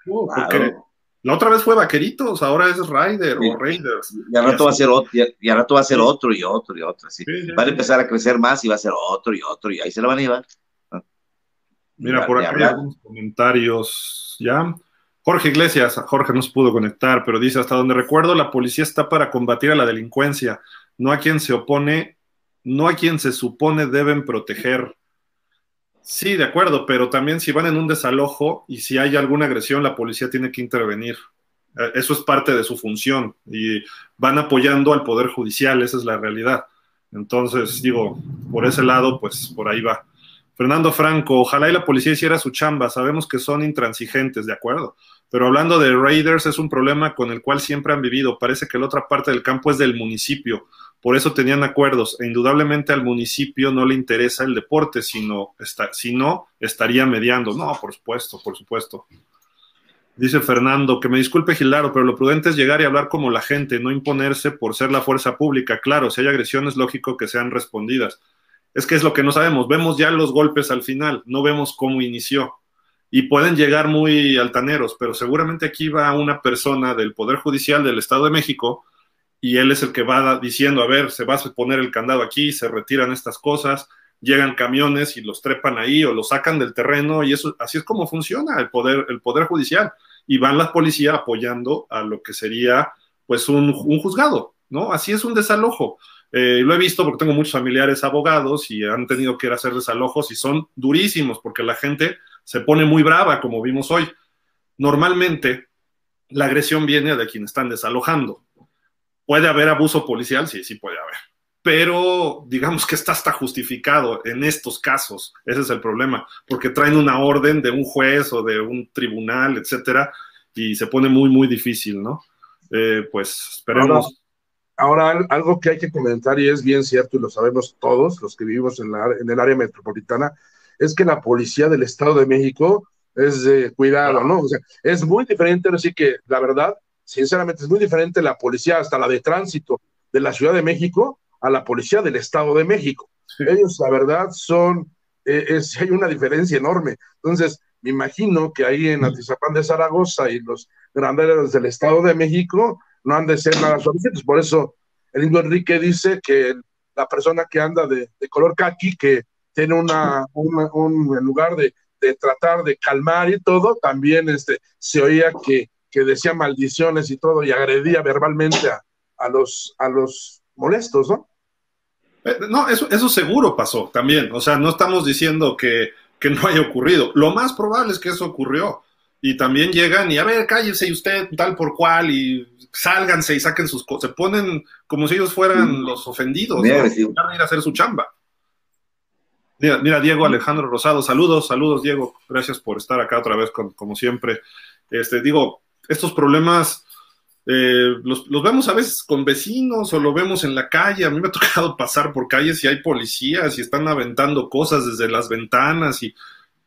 porque la otra vez fue Vaqueritos, ahora es Ryder o Raiders. Y al rato va a ser otro, y, rato va a ser otro y otro y otro. Así. van a empezar a crecer más y va a ser otro y otro y ahí se lo van a llevar. Mira, por aquí hay algunos comentarios ya. Jorge Iglesias, Jorge no se pudo conectar, pero dice, hasta donde recuerdo, la policía está para combatir a la delincuencia, no a quien se opone, no a quien se supone deben proteger. Sí, de acuerdo, pero también si van en un desalojo y si hay alguna agresión, la policía tiene que intervenir. Eh, eso es parte de su función y van apoyando al Poder Judicial, esa es la realidad. Entonces, digo, por ese lado, pues por ahí va. Fernando Franco, ojalá y la policía hiciera su chamba, sabemos que son intransigentes, de acuerdo, pero hablando de Raiders, es un problema con el cual siempre han vivido. Parece que la otra parte del campo es del municipio. Por eso tenían acuerdos. E indudablemente al municipio no le interesa el deporte, sino está, si no, estaría mediando. No, por supuesto, por supuesto. Dice Fernando, que me disculpe Gilaro, pero lo prudente es llegar y hablar como la gente, no imponerse por ser la fuerza pública. Claro, si hay agresiones, lógico que sean respondidas. Es que es lo que no sabemos. Vemos ya los golpes al final, no vemos cómo inició y pueden llegar muy altaneros, pero seguramente aquí va una persona del Poder Judicial del Estado de México y él es el que va diciendo, a ver, se va a poner el candado aquí, se retiran estas cosas, llegan camiones y los trepan ahí o los sacan del terreno y eso así es como funciona el poder el poder judicial y van las policías apoyando a lo que sería pues un, juzgado, ¿no? Así es un desalojo. Eh, lo he visto porque tengo muchos familiares abogados y han tenido que ir a hacer desalojos y son durísimos porque la gente se pone muy brava, como vimos hoy. Normalmente, la agresión viene de quienes están desalojando. ¿Puede haber abuso policial? Sí, sí puede haber. Pero digamos que está hasta justificado en estos casos. Ese es el problema, porque traen una orden de un juez o de un tribunal, etcétera, y se pone muy, muy difícil, ¿no? Eh, pues esperemos. Ahora, algo que hay que comentar, y es bien cierto, y lo sabemos todos los que vivimos en, la, en el área metropolitana, es que la policía del Estado de México es de cuidado, ¿no? O sea, es muy diferente, así que la verdad, sinceramente, es muy diferente la policía, hasta la de tránsito de la Ciudad de México, a la policía del Estado de México. Ellos, la verdad, son, eh, es, hay una diferencia enorme. Entonces, me imagino que ahí en Atizapán de Zaragoza y los granderos del Estado de México no han de ser nada suavecitos. Por eso, el indio Enrique dice que la persona que anda de, de color caqui, que tiene una, un lugar de, tratar de calmar y todo, también este, se oía que, decía maldiciones y todo y agredía verbalmente a, los, a los molestos, ¿no? Eh, no, eso, eso seguro pasó también. O sea, no estamos diciendo que, que no haya ocurrido. Lo más probable es que eso ocurrió. Y también llegan y, a ver, cállese usted tal por cual y sálganse y saquen sus cosas. Se ponen como si ellos fueran los ofendidos. ¿no? ir a hacer su chamba. Mira, Diego Alejandro Rosado, saludos, saludos, Diego. Gracias por estar acá otra vez, como siempre. Este, digo, estos problemas eh, los, vemos a veces con vecinos o lo vemos en la calle. A mí me ha tocado pasar por calles y hay policías y están aventando cosas desde las ventanas y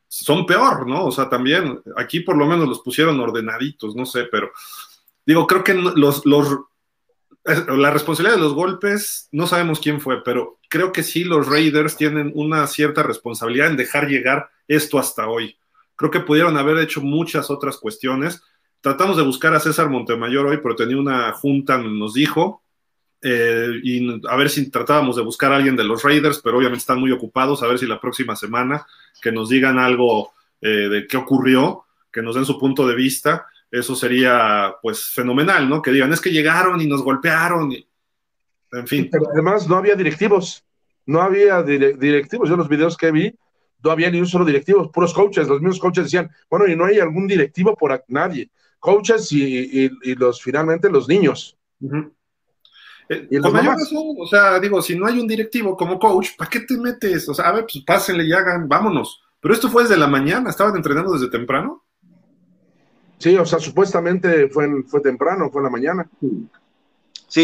son peor, ¿no? O sea, también aquí por lo menos los pusieron ordenaditos, no sé, pero digo, creo que los, los la responsabilidad de los golpes, no sabemos quién fue, pero creo que sí los Raiders tienen una cierta responsabilidad en dejar llegar esto hasta hoy. Creo que pudieron haber hecho muchas otras cuestiones. Tratamos de buscar a César Montemayor hoy, pero tenía una junta, nos dijo, eh, y a ver si tratábamos de buscar a alguien de los Raiders, pero obviamente están muy ocupados, a ver si la próxima semana que nos digan algo eh, de qué ocurrió, que nos den su punto de vista eso sería pues fenomenal, ¿no? Que digan, es que llegaron y nos golpearon. En fin. Pero además no había directivos, no había directivos, yo los videos que vi, no había ni un solo directivo, puros coaches, los mismos coaches decían, bueno, y no hay algún directivo por nadie, coaches y, los finalmente los niños. Eh, con mayor razón, o sea, digo, si no hay un directivo como coach, ¿para qué te metes? O sea, a ver, pues pásenle y hagan, vámonos. Pero esto fue desde la mañana, estaban entrenando desde temprano. Sí, o sea, supuestamente fue, fue temprano, fue en la mañana. Sí,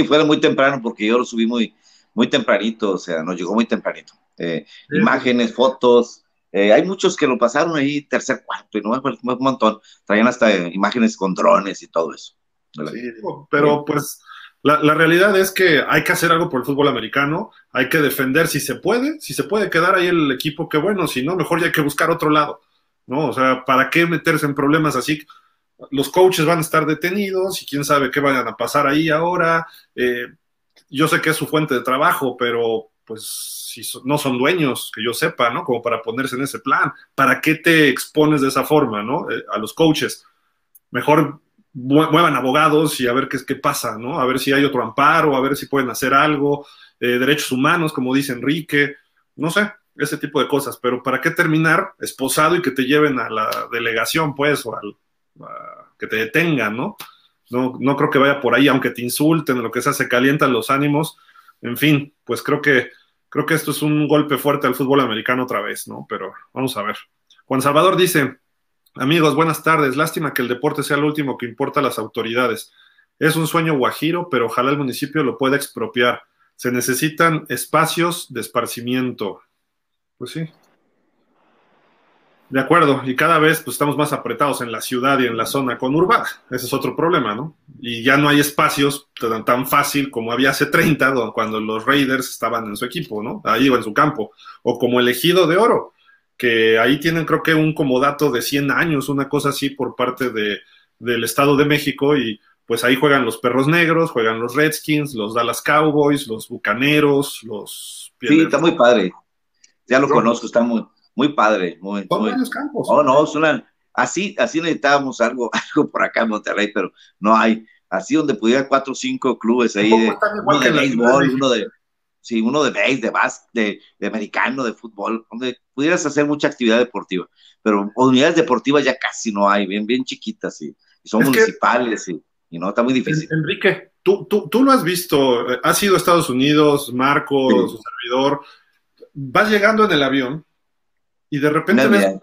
fue muy temprano porque yo lo subí muy, muy tempranito, o sea, nos llegó muy tempranito. Eh, imágenes, fotos, eh, hay muchos que lo pasaron ahí tercer, cuarto, y no un montón. Traían hasta imágenes con drones y todo eso. Sí, pero pues la, la, realidad es que hay que hacer algo por el fútbol americano, hay que defender si se puede, si se puede quedar ahí el equipo, qué bueno, si no, mejor ya hay que buscar otro lado, ¿no? O sea, ¿para qué meterse en problemas así? Los coaches van a estar detenidos y quién sabe qué vayan a pasar ahí ahora. Eh, yo sé que es su fuente de trabajo, pero pues si no son dueños, que yo sepa, ¿no? Como para ponerse en ese plan. ¿Para qué te expones de esa forma, ¿no? Eh, a los coaches. Mejor muevan abogados y a ver qué, qué pasa, ¿no? A ver si hay otro amparo, a ver si pueden hacer algo, eh, derechos humanos, como dice Enrique, no sé, ese tipo de cosas. Pero ¿para qué terminar esposado y que te lleven a la delegación, pues, o al, que te detengan, ¿no? ¿no? No creo que vaya por ahí, aunque te insulten, lo que sea, se calientan los ánimos. En fin, pues creo que, creo que esto es un golpe fuerte al fútbol americano otra vez, ¿no? Pero vamos a ver. Juan Salvador dice, Amigos, buenas tardes. Lástima que el deporte sea lo último que importa a las autoridades. Es un sueño guajiro, pero ojalá el municipio lo pueda expropiar. Se necesitan espacios de esparcimiento. Pues sí. De acuerdo, y cada vez pues, estamos más apretados en la ciudad y en la zona conurbada. Ese es otro problema, ¿no? Y ya no hay espacios tan, tan fácil como había hace 30, cuando los Raiders estaban en su equipo, ¿no? Ahí o en su campo. O como el ejido de oro que ahí tienen creo que un comodato de 100 años, una cosa así por parte de, del Estado de México y pues ahí juegan los Perros Negros, juegan los Redskins, los Dallas Cowboys, los Bucaneros, los... Sí, está muy padre. Ya lo conozco, está muy, muy padre. Muy, Son varios campos. Oh, no, son así, así necesitábamos algo, algo por acá en Monterrey, pero no hay. Así donde pudiera cuatro o cinco clubes ahí, de, uno de béisbol, uno de, sí, uno de base, de básquet, de, americano, de fútbol, donde pudieras hacer mucha actividad deportiva, pero unidades deportivas ya casi no hay, bien, bien chiquitas, y, son municipales, y, no, está muy difícil. Enrique, tú, tú, tú lo has visto, eh, has ido a Estados Unidos, Marco, su servidor, vas llegando en el avión y de repente ves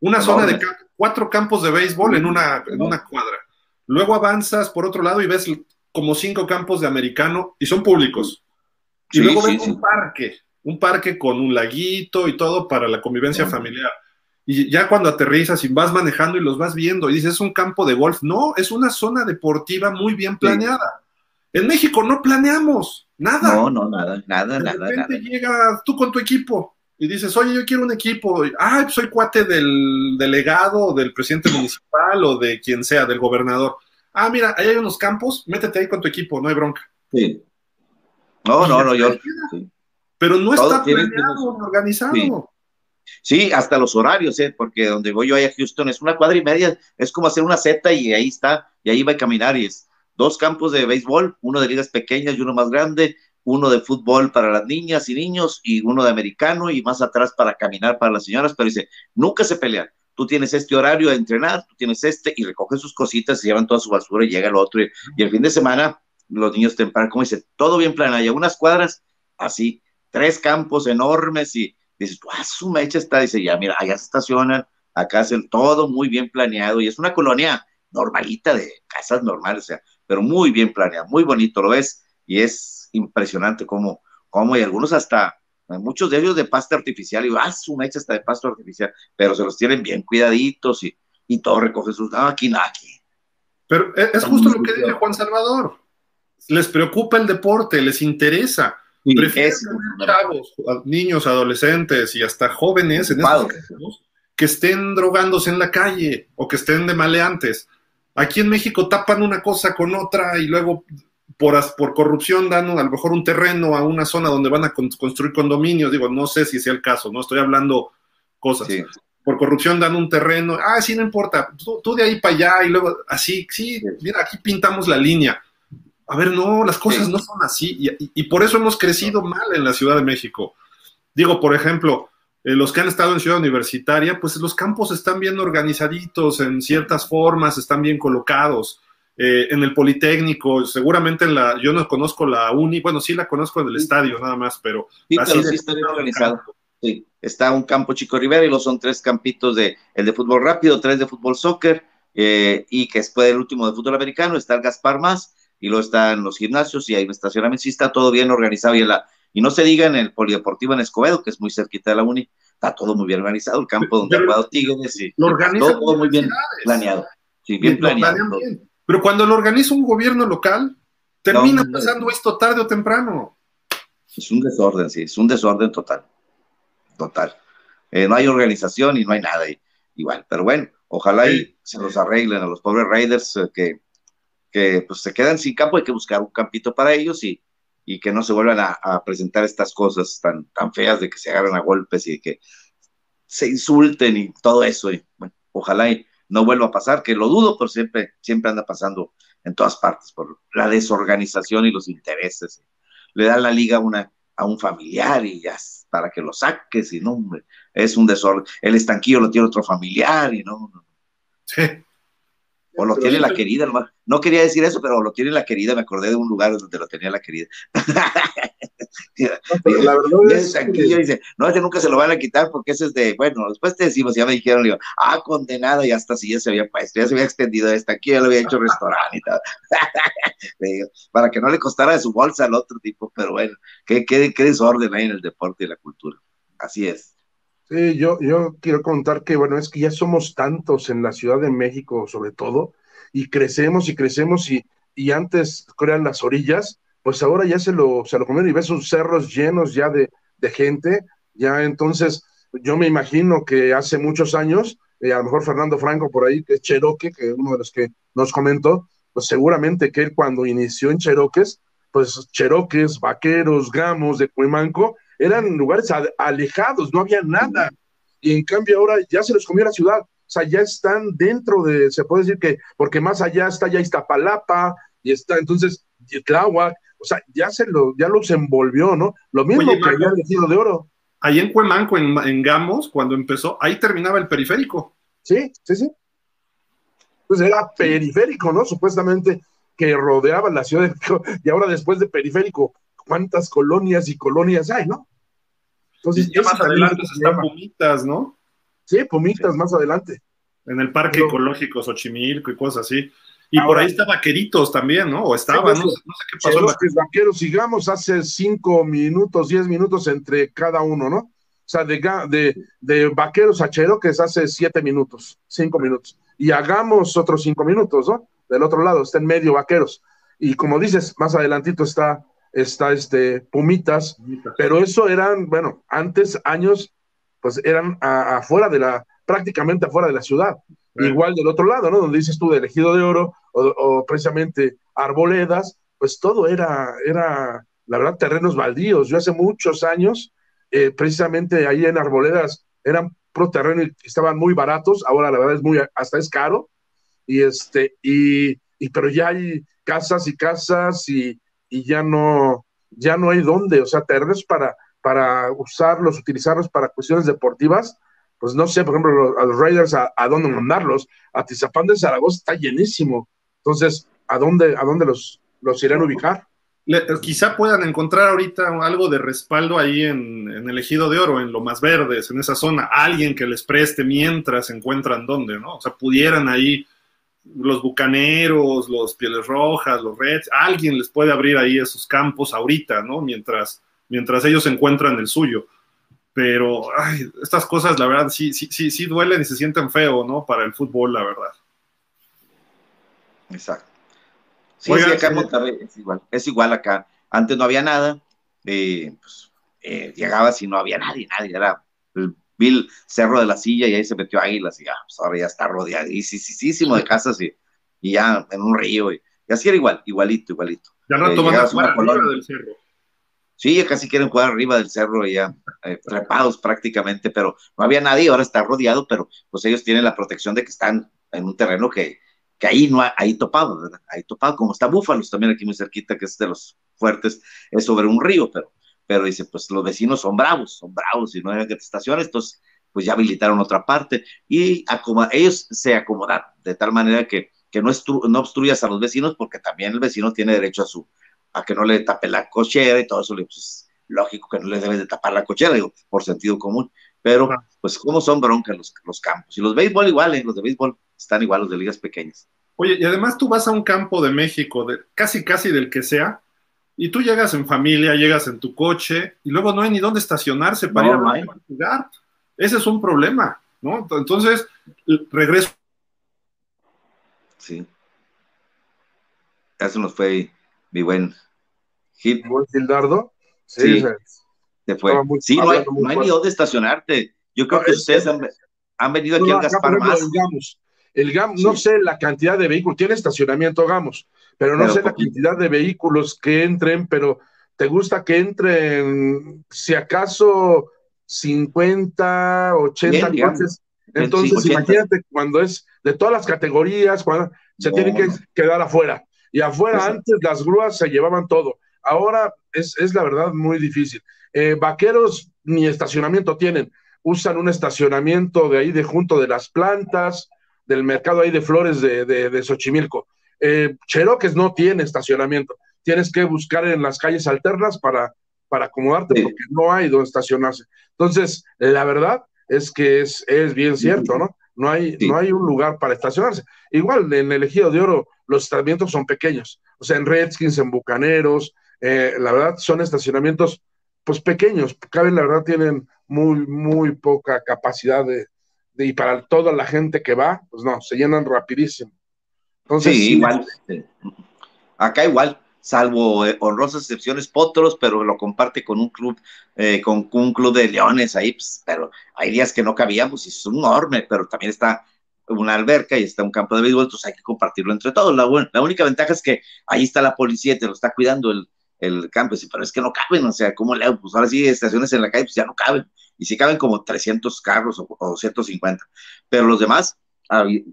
una zona de cuatro campos de béisbol en una, en una cuadra. Luego avanzas por otro lado y ves como cinco campos de americano y son públicos. Y luego ves un parque, un parque con un laguito y todo para la convivencia familiar. Y ya cuando aterrizas y vas manejando y los vas viendo y dices, es un campo de golf. No, es una zona deportiva muy bien planeada. En México no planeamos nada. No, no, nada, nada, de nada. repente llegas tú con tu equipo y dices, oye, yo quiero un equipo. Ah, soy cuate del delegado, del presidente municipal o de quien sea, del gobernador. Ah, mira, ahí hay unos campos, métete ahí con tu equipo, no hay bronca. Sí. No, no, no, yo. Pero no está planeado, organizado. Sí. hasta los horarios, ¿eh? porque donde voy yo ahí a Houston es una cuadra y media, es como hacer una Z y ahí está, y ahí va a caminar y es dos campos de béisbol, uno de ligas pequeñas y uno más grande, uno de fútbol para las niñas y niños y uno de americano y más atrás para caminar para las señoras, pero dice, nunca se pelean. Tú tienes este horario de entrenar, tú tienes este y recogen sus cositas, se llevan toda su basura y llega el otro y el fin de semana los niños temprano, como dice, todo bien planeado, y unas cuadras así, tres campos enormes y dices, ah, su mecha está, dice, ya, mira, allá se estacionan, acá hacen todo muy bien planeado y es una colonia normalita de casas normales, o sea, pero muy bien planeado, muy bonito, lo ves, y es impresionante cómo, cómo y algunos hasta, muchos de ellos de pasta artificial, y ah, su mecha está de pasto artificial, pero se los tienen bien cuidaditos y, y todo recoge sus, ah, aquí, no, aquí. Pero es justo lo que dice Juan Salvador les preocupa el deporte, les interesa. Prefieren chavos, niños, adolescentes y hasta jóvenes en estos que estén drogándose en la calle o que estén de maleantes. Aquí en México tapan una cosa con otra y luego por, por corrupción dan a lo mejor un terreno a una zona donde van a construir condominios. Digo, no sé si sea el caso, no estoy hablando cosas. Por corrupción dan un terreno, ah, sí, no importa, tú, tú de ahí para allá y luego así, sí, mira, aquí pintamos la línea a ver, no, las cosas no son así y, por eso hemos crecido mal en la Ciudad de México. Digo, por ejemplo, eh, los que han estado en Ciudad Universitaria, pues los campos están bien organizaditos en ciertas formas, están bien colocados. Eh, en el Politécnico, seguramente en la, yo no conozco la Uni, bueno, sí la conozco en el estadio nada más, pero... Sí, pero sí está bien organizado. Sí, está un campo Chico Rivera y los son tres campitos de, el de fútbol rápido, tres de fútbol soccer, eh, y que después del último de fútbol americano está el Gaspar Más, y luego están los gimnasios y hay estacionamiento, sí está todo bien organizado y, la, y no se diga en el Polideportivo en Escobedo, que es muy cerquita de la Uni, está todo muy bien organizado, el campo donde ha jugado Tigres, y todo, muy bien planeado, sí, bien planeado. Pero cuando lo organiza un gobierno local, termina pasando esto tarde o temprano. Es un desorden, sí, es un desorden total, total. Eh, no hay organización y no hay nada igual, pero bueno, ojalá y se los arreglen a los pobres Raiders eh, que, que pues, se quedan sin campo, hay que buscar un campito para ellos y, y que no se vuelvan a, presentar estas cosas tan, tan feas de que se agarren a golpes y que se insulten y todo eso. Y, bueno, ojalá y no vuelva a pasar, que lo dudo, pero siempre, siempre anda pasando en todas partes por la desorganización y los intereses. Le da la liga una, a un familiar y ya para que lo saques y no, es un desorden. El estanquillo lo tiene otro familiar y no. no. Sí. O lo tiene la querida, no quería decir eso, pero lo tiene la querida, me acordé de un lugar donde lo tenía la querida. la verdad es que... dice, no, ese nunca se lo van a quitar porque ese es de, bueno, después te decimos, ya me dijeron, digo, ah, condenado, y hasta si ya se había puesto, ya se había extendido esta, aquí ya lo había hecho restaurante y para que no le costara de su bolsa al otro tipo, pero bueno, qué, qué, qué desorden hay en el deporte y la cultura. Así es. Yo, yo quiero contar que, bueno, es que ya somos tantos en la Ciudad de México, sobre todo, y crecemos y crecemos, y, y antes crean las orillas, pues ahora ya se lo, se lo comieron y ves sus cerros llenos ya de, de gente, ya entonces yo me imagino que hace muchos años, eh, a lo mejor Fernando Franco por ahí, que es que es uno de los que nos comentó, pues seguramente que él cuando inició en Cheroques, pues Cheroques, Vaqueros, Gamos de Cuimanco, eran lugares alejados, no había nada. Y en cambio ahora ya se los comió la ciudad. O sea, ya están dentro de, se puede decir que, porque más allá está ya Iztapalapa, y está entonces Tláhuac, o sea, ya se lo, ya los envolvió, ¿no? Lo mismo que había elegido de oro. Ahí en Cuemanco, en, Gamos, cuando empezó, ahí terminaba el periférico. Sí, sí, sí. Pues era periférico, ¿no? Supuestamente que rodeaba la ciudad de y ahora después de periférico, ¿cuántas colonias y colonias hay, no? Entonces, ya más adelante están Pumitas, ¿no? Sí, Pumitas más adelante. En el Parque Ecológico Xochimilco y cosas así. Y por ahí está Vaqueritos también, ¿no? O estaba, no, sé qué pasó. Los vaqueros, sigamos, hace cinco minutos, diez minutos entre cada uno, ¿no? O sea, de, de, de Vaqueros a Cheroques hace siete minutos, cinco minutos. Y hagamos otros cinco minutos, ¿no? Del otro lado, está en medio Vaqueros. Y como dices, más adelantito está, está este Pumitas, pero eso eran, bueno, antes, años, pues eran afuera de la, prácticamente afuera de la ciudad. Igual del otro lado, ¿no? Donde dices tú de elegido de oro o, precisamente arboledas, pues todo era, era, la verdad, terrenos baldíos. Yo hace muchos años, eh, precisamente ahí en arboledas, eran pro terreno y estaban muy baratos. Ahora la verdad es muy, hasta es caro. Y este, y, y pero ya hay casas y casas y, y ya no, ya no hay dónde, o sea, terrenos para, para usarlos, utilizarlos para cuestiones deportivas, pues no sé, por ejemplo, a los Raiders, a, dónde mandarlos. A Tizapán de Zaragoza está llenísimo. Entonces, ¿a dónde, a dónde los, los irán a ubicar? quizá puedan encontrar ahorita algo de respaldo ahí en, el ejido de oro, en lo más verdes, en esa zona, alguien que les preste mientras encuentran dónde, ¿no? O sea, pudieran ahí los bucaneros, los pieles rojas, los reds, alguien les puede abrir ahí esos campos ahorita, ¿no? Mientras, mientras ellos encuentran el suyo pero ay, estas cosas, la verdad, sí, sí, sí, sí duelen y se sienten feo, ¿no? Para el fútbol, la verdad. Exacto. Sí, sí, acá en Monterrey es igual, es igual acá. Antes no había nada, eh, pues, eh, llegabas y no había nadie, nadie, era el Cerro de la Silla y ahí se metió Águilas y ya, pues ahora ya está rodeadísimo de casas y, y ya en un río y, así era igual, igualito, igualito. Ya no eh, una del cerro. Sí, ya casi quieren jugar arriba del cerro, ya eh, trepados prácticamente, pero no había nadie, ahora está rodeado, pero pues ellos tienen la protección de que están en un terreno que, que ahí no ahí topado, ¿verdad? Ahí topado, como está Búfalos también aquí muy cerquita, que es de los fuertes, es sobre un río, pero, pero dice, pues los vecinos son bravos, son bravos y no hay estaciones, entonces pues ya habilitaron otra parte y ellos se acomodaron de tal manera que que no, no obstruyas a los vecinos, porque también el vecino tiene derecho a su, a que no le tape la cochera y todo eso, pues, lógico que no le debes de tapar la cochera, digo, por sentido común, pero pues cómo son broncas los, los campos, y los béisbol igual, ¿eh? los de béisbol están igual, los de ligas pequeñas. Oye, y además tú vas a un campo de México, de, casi casi del que sea, y tú llegas en familia, llegas en tu coche, y luego no hay ni dónde estacionarse para ir a jugar. Ese es un problema, ¿no? Entonces, regreso. Sí. Eso nos fue mi buen Gil. ¿Buen Gildardo? Sí, se fue. Sí, no hay, ni dónde estacionarte. Yo creo que ustedes han, venido aquí a Gaspar más. El GAM, no sé la cantidad de vehículos, tiene estacionamiento GAMOS, pero no sé la cantidad de vehículos que entren, pero te gusta que entren, si acaso, 50, 80 coches. Entonces, imagínate cuando es de todas las categorías, cuando se tienen que quedar afuera. Y afuera antes las grúas se llevaban todo. Ahora es, es la verdad muy difícil. Eh, vaqueros ni estacionamiento tienen. Usan un estacionamiento de ahí de junto de las plantas, del mercado ahí de flores de, de, Xochimilco. Eh, Cheroques no tiene estacionamiento. Tienes que buscar en las calles alternas para, para acomodarte porque no hay donde estacionarse. Entonces, la verdad es que es, es bien cierto, ¿no? No hay, no hay un lugar para estacionarse. Igual en el Ejido de Oro los estacionamientos son pequeños. O sea, en Redskins, en Bucaneros, eh, la verdad son estacionamientos pues pequeños. Caben, la verdad, tienen muy, muy poca capacidad de, y para toda la gente que va, pues no, se llenan rapidísimo. Entonces, sí, igual. Acá igual, salvo eh, honrosas excepciones, Potros, pero lo comparte con un club, eh, con un club de leones ahí, pues, pero hay días que no cabíamos y es un enorme, pero también está una alberca y está un campo de béisbol, entonces hay que compartirlo entre todos. La, la única ventaja es que ahí está la policía, te lo está cuidando el, el campo, pero es que no caben, o sea, ¿cómo le Pues ahora sí, estaciones en la calle, pues ya no caben y si caben como 300 carros o, 150, pero los demás,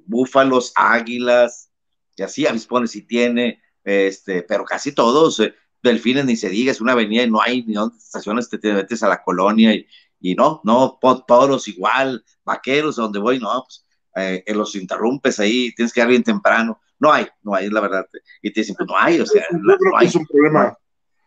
búfalos, águilas, y así, avispones si tiene, este, pero casi todos, eh, delfines ni se diga, es una avenida y no hay ni donde estaciones, te, metes a la colonia y, y no, no, toros igual, vaqueros, donde voy, no, pues eh, los interrumpes ahí, tienes que ir bien temprano, no hay, no hay, la verdad, y te dicen, pues no hay, o sea, no, hay. Es un problema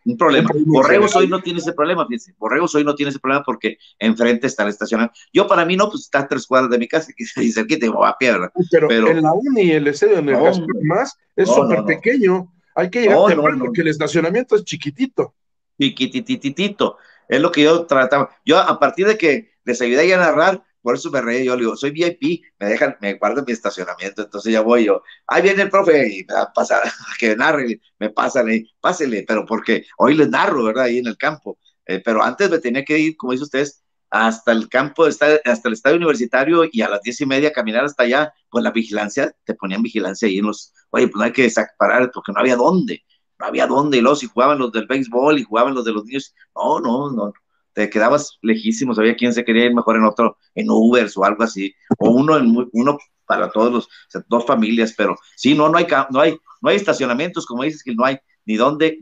un problema. Borregos hoy no tiene ese problema, fíjense. Borregos hoy no tiene ese problema porque enfrente está la estación. Yo para mí no, pues está a tres cuadras de mi casa y cerquita va a piedra. Pero, pero, en la uni, el estadio en el más es súper pequeño. Hay que llegar temprano porque el estacionamiento es chiquitito. Chiquitititito. Es lo que yo trataba. Yo, a partir de que les ayudé a narrar, por eso me reí, yo le digo, soy VIP, me dejan, me guardo mi estacionamiento, entonces ya voy yo, ahí viene el profe y me va a pasar, que narre, me pásale, pásele, pero porque hoy les narro, ¿verdad? Ahí en el campo, eh, pero antes me tenía que ir, como dice ustedes, hasta el campo, hasta el estadio universitario y a las diez y media caminar hasta allá, pues la vigilancia, te ponían vigilancia ahí en los, oye, pues no hay que separar porque no había dónde, no había dónde, y luego si jugaban los del béisbol y jugaban los de los niños, no, no, no, te quedabas lejísimo, sabía quién se quería ir mejor en otro, en Ubers o algo así, o uno, en, uno para todos los, dos familias, pero sí, no, no hay, no hay, no hay estacionamientos, como dices que no hay ni dónde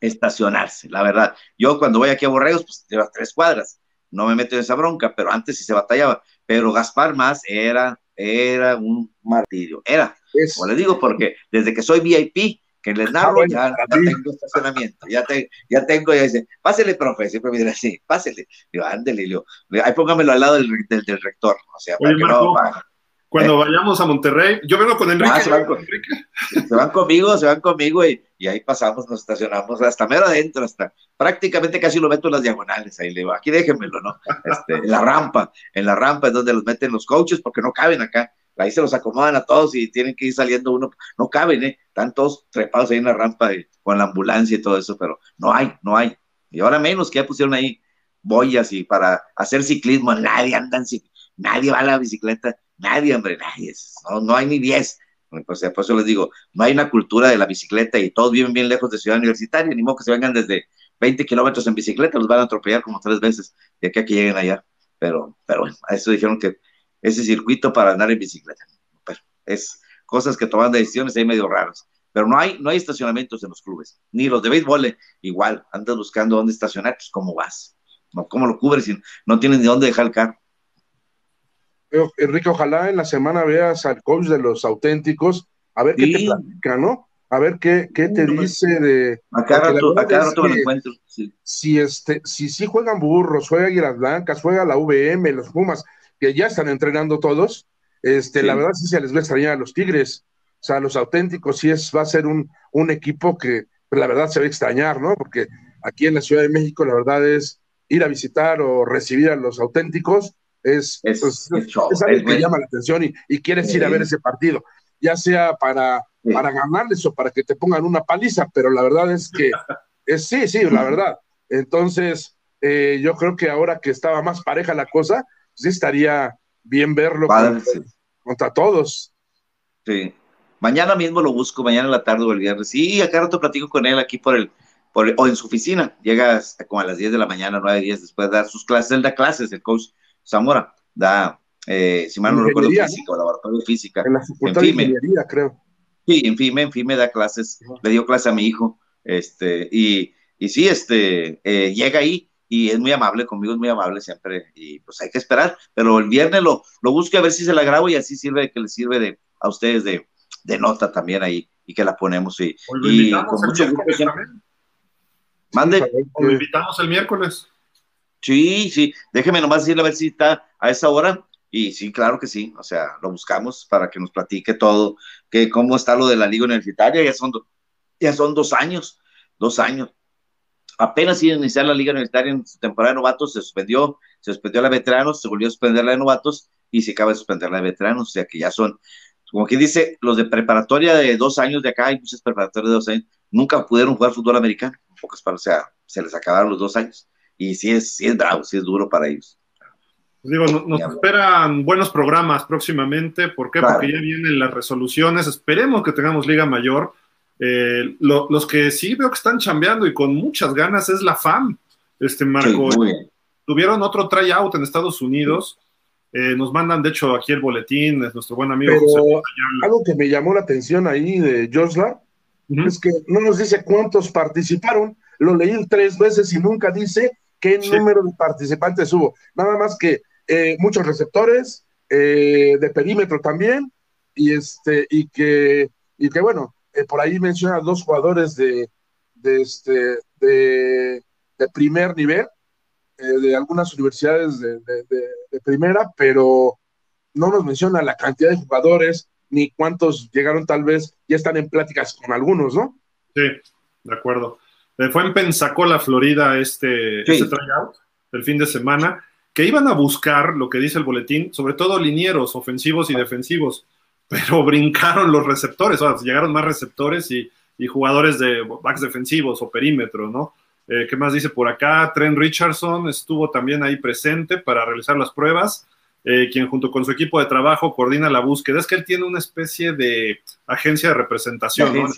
estacionarse, la verdad. Yo cuando voy aquí a Borregos, pues llevas tres cuadras, no me meto en esa bronca, pero antes sí se batallaba, pero Gaspar más era, era un martirio, era, como le digo, porque desde que soy VIP, que les narro, ya, tengo estacionamiento, ya, ya tengo, ya dice, pásele, profe, siempre me dice así, pásele, digo, ándele, digo, ahí póngamelo al lado del, del, rector, o sea, para que no, cuando ¿Eh? vayamos a Monterrey, yo vengo con Enrique. Ah, se, van se, van conmigo, se van conmigo y, y, ahí pasamos, nos estacionamos hasta mero adentro, hasta prácticamente casi lo meto en las diagonales, ahí le digo, aquí déjenmelo, ¿no? Este, en la rampa, en la rampa es donde los meten los coaches porque no caben acá, ahí se los acomodan a todos y tienen que ir saliendo uno, no caben, ¿eh? Están todos trepados ahí en la rampa con la ambulancia y todo eso, pero no hay, no hay. Y ahora menos que ya pusieron ahí boyas y para hacer ciclismo, nadie anda nadie va a la bicicleta, nadie, hombre, nadie, no, no hay ni 10. Pues, por eso les digo, no hay una cultura de la bicicleta y todos viven bien lejos de Ciudad Universitaria, ni modo que se vengan desde 20 kilómetros en bicicleta, los van a atropellar como tres veces de aquí a que lleguen allá. Pero, pero bueno, a eso dijeron que ese circuito para andar en bicicleta. Pero es cosas que toman decisiones ahí medio raras. Pero no hay, no hay estacionamientos en los clubes, ni los de béisbol, eh, igual, andas buscando dónde estacionar, pues cómo vas, no, cómo lo cubres si no tienes ni dónde dejar el carro. Enrique, ojalá en la semana veas al coach de los auténticos a ver qué te platica, ¿no? A ver qué, qué te dice de. Acá rato, acá rato me lo encuentro. Sí. Si este, si sí juegan burros, juega Águilas Blancas, juega la VM, los Pumas, que ya están entrenando todos, este, la verdad sí se les va a extrañar a los Tigres. O sea, los auténticos sí es, va a ser un, un equipo que pues, la verdad se va a extrañar, ¿no? Porque aquí en la Ciudad de México la verdad es ir a visitar o recibir a los auténticos es, es, pues, algo que llama la atención y, y quieres ir a ver ese partido, ya sea para, para ganarles o para que te pongan una paliza, pero la verdad es que es, sí, sí, la verdad. Entonces, eh, yo creo que ahora que estaba más pareja la cosa, sí estaría bien verlo contra, todos. Sí. Mañana mismo lo busco, mañana en la tarde o el viernes. Sí, acá rato platico con él aquí por el, por o en su oficina. Llega hasta como a las 10 de la mañana, 9, 10 después de dar sus clases. Él da clases, el coach Zamora da, eh, si mal no recuerdo, física, o laboratorio de física. En la facultad de ingeniería, creo. Sí, en FIME, en FIME da clases, le dio clase a mi hijo, este, y, y sí, este, eh, llega ahí y es muy amable, conmigo es muy amable siempre, y pues hay que esperar, pero el viernes lo, lo busco a ver si se la grabo y así sirve, que le sirve de, a ustedes de, de nota también ahí, y que la ponemos, y, y con mucho gusto Mande. Lo invitamos el miércoles. Sí, sí, déjeme nomás decirle a ver si está a esa hora. Y sí, claro que sí, o sea, lo buscamos para que nos platique todo, que cómo está lo de la liga universitaria, ya son, ya son dos años, dos años. Apenas iba a iniciar la liga universitaria en su temporada de novatos, se suspendió, se suspendió la de veteranos, se volvió a suspender la de novatos y se acaba de suspender la de veteranos, o sea que ya son, como quien dice, los de preparatoria de dos años de acá, hay muchas preparatorias de dos años, nunca pudieron jugar fútbol americano, pocas para, o sea, se les acabaron los dos años y sí es, sí es bravo, sí es duro para ellos. Pues digo, nos esperan buenos programas próximamente. ¿Por qué? Porque ya vienen las resoluciones. Esperemos que tengamos Liga Mayor. Eh, los que sí veo que están chambeando y con muchas ganas es la FAM. Este Marco. tuvieron otro tryout en Estados Unidos. Eh, nos mandan, de hecho, aquí el boletín, es nuestro buen amigo José Algo que me llamó la atención ahí de Josla es que no nos dice cuántos participaron. Lo leí tres veces y nunca dice qué número de participantes hubo. Nada más que eh, muchos receptores, eh, de perímetro también, y, este, y, que, y que bueno, eh, por ahí menciona dos jugadores de, de, este, de, primer nivel, de algunas universidades de, de, primera, pero no nos menciona la cantidad de jugadores ni cuántos llegaron tal vez, ya están en pláticas con algunos, ¿no? Sí, de acuerdo. Fue en Pensacola, Florida, este, este tryout el fin de semana, que iban a buscar lo que dice el boletín, sobre todo linieros ofensivos y defensivos, pero brincaron los receptores, o sea, llegaron más receptores y, jugadores de backs defensivos o perímetro, ¿no? Eh, ¿Qué más dice por acá? Trent Richardson estuvo también ahí presente para realizar las pruebas, eh, quien junto con su equipo de trabajo coordina la búsqueda. Es que él tiene una especie de agencia de representación, ¿no?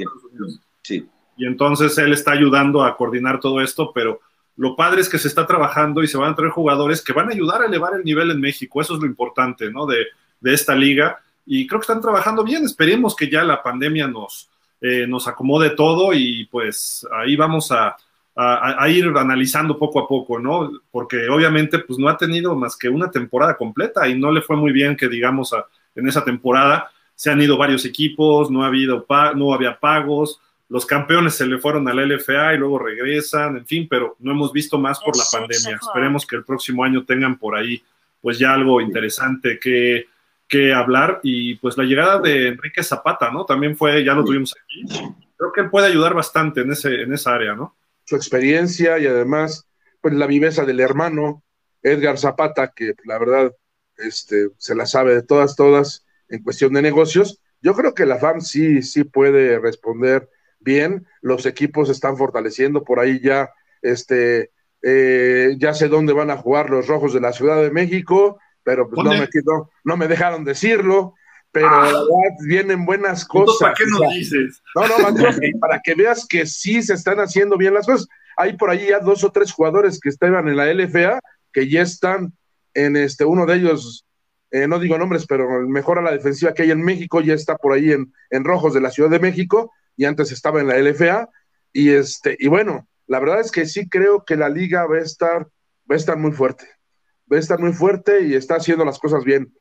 Sí y entonces él está ayudando a coordinar todo esto, pero lo padre es que se está trabajando y se van a traer jugadores que van a ayudar a elevar el nivel en México, eso es lo importante, ¿no? De, esta liga, y creo que están trabajando bien, esperemos que ya la pandemia nos, eh, nos acomode todo y pues ahí vamos a, ir analizando poco a poco, ¿no? Porque obviamente pues no ha tenido más que una temporada completa y no le fue muy bien que digamos en esa temporada se han ido varios equipos, no ha habido no había pagos, los campeones se le fueron a la LFA y luego regresan, en fin, pero no hemos visto más por la pandemia. Esperemos que el próximo año tengan por ahí pues ya algo interesante que, que hablar y pues la llegada de Enrique Zapata, ¿no? También fue, ya lo tuvimos aquí. Creo que él puede ayudar bastante en, ese, en esa área, ¿no? Su experiencia y además pues la viveza del hermano Edgar Zapata, que la verdad este, se la sabe de todas, todas en cuestión de negocios. Yo creo que la FAM sí, sí puede responder bien, los equipos están fortaleciendo por ahí ya, este, eh, ya sé dónde van a jugar los rojos de la Ciudad de México, pero pues no me, no, me dejaron decirlo, pero ah. vienen buenas cosas. ¿Para qué nos dices? No, no, para que veas que sí se están haciendo bien las cosas. Hay por ahí ya dos o tres jugadores que estaban en la LFA, que ya están en este, uno de ellos, eh, no digo nombres, pero mejor a la defensiva que hay en México, ya está por ahí en, en rojos de la Ciudad de México, y antes estaba en la LFA. Y, este, y bueno, la verdad es que sí creo que la liga va a estar, va a estar muy fuerte. Va a estar muy fuerte y está haciendo las cosas bien.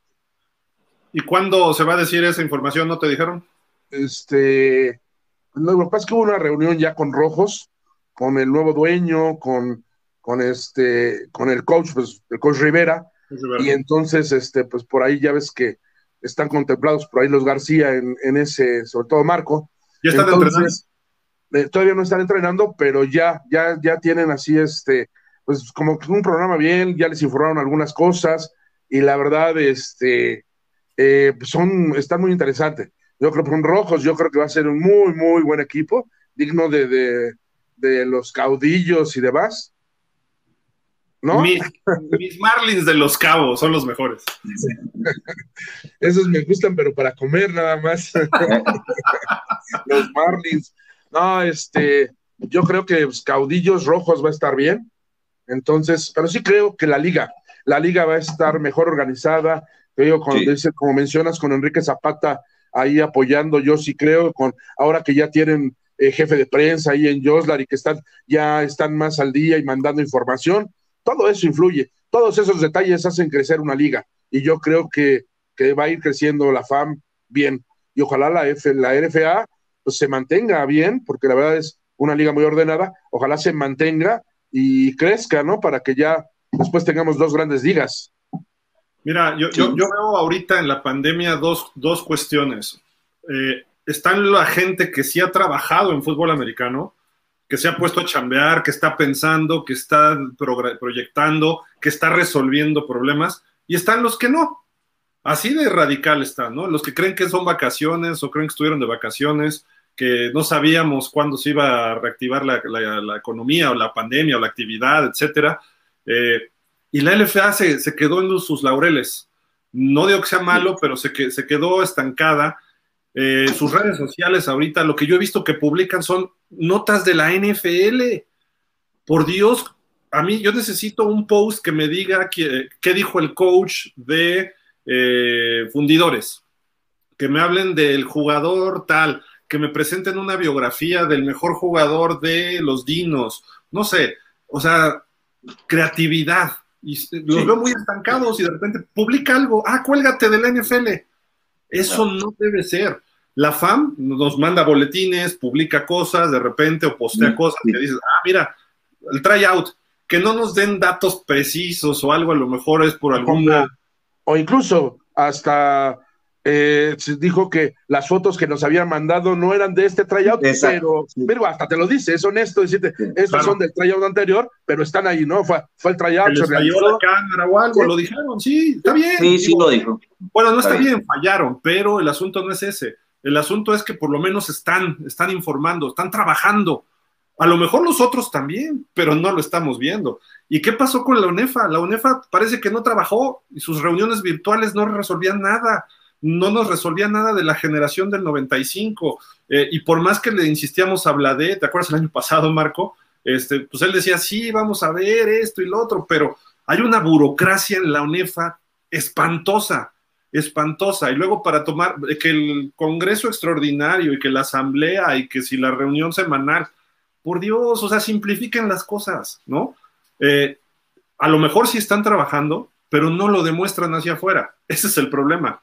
¿Y cuándo se va a decir esa información? ¿No te dijeron? este, lo que pasa es que hubo una reunión ya con Rojos, con el nuevo dueño, con, con este, con el coach, pues, el coach Rivera, y entonces, este, pues por ahí ya ves que están contemplados por ahí los García en, en ese, sobre todo Marco. ¿Ya están entrenando? Eh, todavía no están entrenando, pero ya, ya, ya tienen así, este, pues como un programa bien, ya les informaron algunas cosas, y la verdad, este, eh, pues, son, están muy interesantes. Yo creo que con Rojos, yo creo que va a ser un muy, muy buen equipo, digno de, de, de los caudillos y demás. ¿No? Mis, mis, Marlins de los Cabos son los mejores. Esos me gustan, pero para comer nada más. los Marlins. No, este, yo creo que los caudillos rojos va a estar bien. Entonces, pero sí creo que la liga, la liga va a estar mejor organizada. Creo, sí. dice, como mencionas, con Enrique Zapata ahí apoyando, yo sí creo, con ahora que ya tienen eh, jefe de prensa ahí en Joslar y que están, ya están más al día y mandando información, todo eso influye, todos esos detalles hacen crecer una liga y yo creo que, que va a ir creciendo la FAM bien y ojalá la, F, la RFA pues, se mantenga bien, porque la verdad es una liga muy ordenada, ojalá se mantenga y crezca, ¿no? Para que ya después tengamos dos grandes ligas. Mira, yo, sí. yo, yo, veo ahorita en la pandemia dos, dos cuestiones. Eh, están la gente que sí ha trabajado en fútbol americano, que se ha puesto a chambear, que está pensando, que está proyectando, que está resolviendo problemas, y están los que no. Así de radical están, ¿no? Los que creen que son vacaciones o creen que estuvieron de vacaciones, que no sabíamos cuándo se iba a reactivar la, la, economía o la pandemia o la actividad, etcétera. Eh, y la LFA se, se, quedó en sus laureles. No digo que sea malo, pero se, que, se quedó estancada. Eh, sus redes sociales ahorita, lo que yo he visto que publican son notas de la NFL. Por Dios, a mí yo necesito un post que me diga qué, qué dijo el coach de eh, fundidores, que me hablen del jugador tal, que me presenten una biografía del mejor jugador de los Dinos, no sé, o sea, creatividad. Y los sí. veo muy estancados y de repente publica algo, ah, cuélgate de la NFL. Eso no. no debe ser. La FAM nos manda boletines, publica cosas de repente o postea sí. cosas que dices, ah, mira, el tryout, que no nos den datos precisos o algo, a lo mejor es por alguna. O incluso hasta eh, dijo que las fotos que nos habían mandado no eran de este tryout, pero, pero, hasta te lo dice, es honesto decirte, estos claro. son del tryout anterior, pero están ahí, ¿no? Fue, fue el tryout. Se realizó la cámara o algo, sí. lo dijeron, sí, está bien. Sí, sí lo dijo. Bueno, no está, está bien. bien, fallaron, pero el asunto no es ese. El asunto es que por lo menos están, están informando, están trabajando. A lo mejor nosotros también, pero no lo estamos viendo. ¿Y qué pasó con la UNEFA? La UNEFA parece que no trabajó y sus reuniones virtuales no resolvían nada no nos resolvía nada de la generación del 95. Eh, y por más que le insistíamos a Blade, ¿te acuerdas el año pasado, Marco? Este, pues él decía, sí, vamos a ver esto y lo otro, pero hay una burocracia en la UNEFA espantosa, espantosa. Y luego para tomar, eh, que el Congreso extraordinario y que la Asamblea y que si la reunión semanal, por Dios, o sea, simplifiquen las cosas, ¿no? Eh, a lo mejor sí están trabajando, pero no lo demuestran hacia afuera. Ese es el problema.